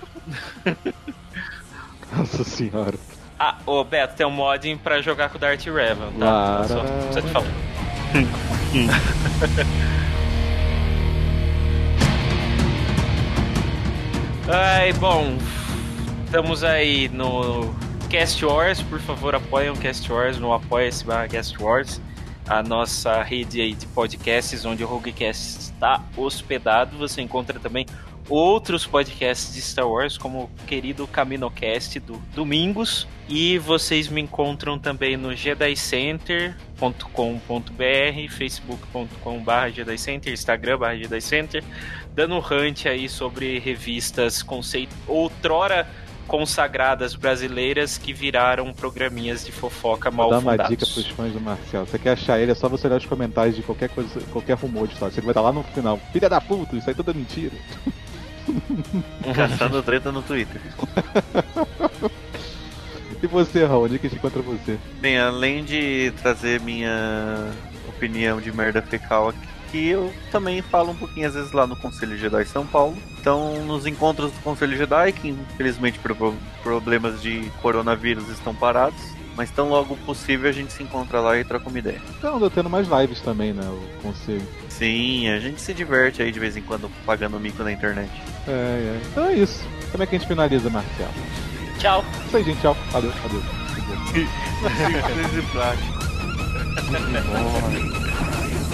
Nossa senhora. Ah, ô Beto, tem um mod pra jogar com o Darth Revan, tá? Lara. Só, só te falar. Ai, bom, estamos aí no Cast Wars, por favor apoiem o Cast Wars no apoia-se barra Cast Wars, a nossa rede aí de podcasts onde o Roguecast está hospedado. Você encontra também outros podcasts de Star Wars, como o querido CaminoCast do Domingos. E vocês me encontram também no jedicenter.com.br, facebook.com.br jedicenter, instagram barra jedicenter, dando hunt aí sobre revistas conceito outrora consagradas brasileiras que viraram programinhas de fofoca mal Vou dar uma dica pros fãs do Marcel. Você quer achar ele, é só você olhar os comentários de qualquer coisa, qualquer rumor de história. Você vai estar lá no final. Filha da puta, isso aí tudo é mentira. Caçando treta no Twitter. E você, Raul, onde é que a gente encontra você? Bem, além de trazer minha opinião de merda fecal aqui, eu também falo um pouquinho às vezes lá no Conselho Jedi São Paulo. Então, nos encontros do Conselho Jedi, que infelizmente por pro- problemas de coronavírus estão parados, mas tão logo possível a gente se encontra lá e troca uma ideia. Então, tô tendo mais lives também, né? O conselho. Sim, a gente se diverte aí de vez em quando pagando mico na internet. É, é. Então é isso. Como é que a gente finaliza, Marcel? Tchau. Isso aí, gente. Tchau. Valeu, valeu.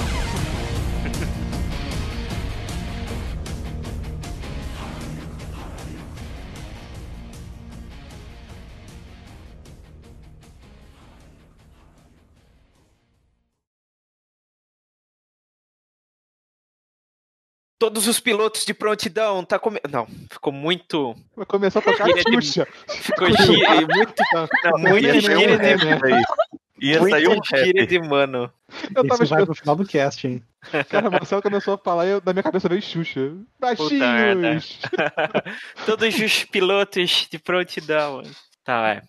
Todos os pilotos de prontidão, tá come... Não, ficou muito. Vai começar a tocar Gíria de- Xuxa. Ficou gíria, muito, Não, muito ia sair um gíria rap de, daí. Ia sair um muito gíria de mano. Eu tava Isso vai pro final do cast, hein? Cara, o Marcelo começou a falar e eu, na minha cabeça veio Xuxa. Baixinhos! Todos os pilotos de prontidão. Tá, é.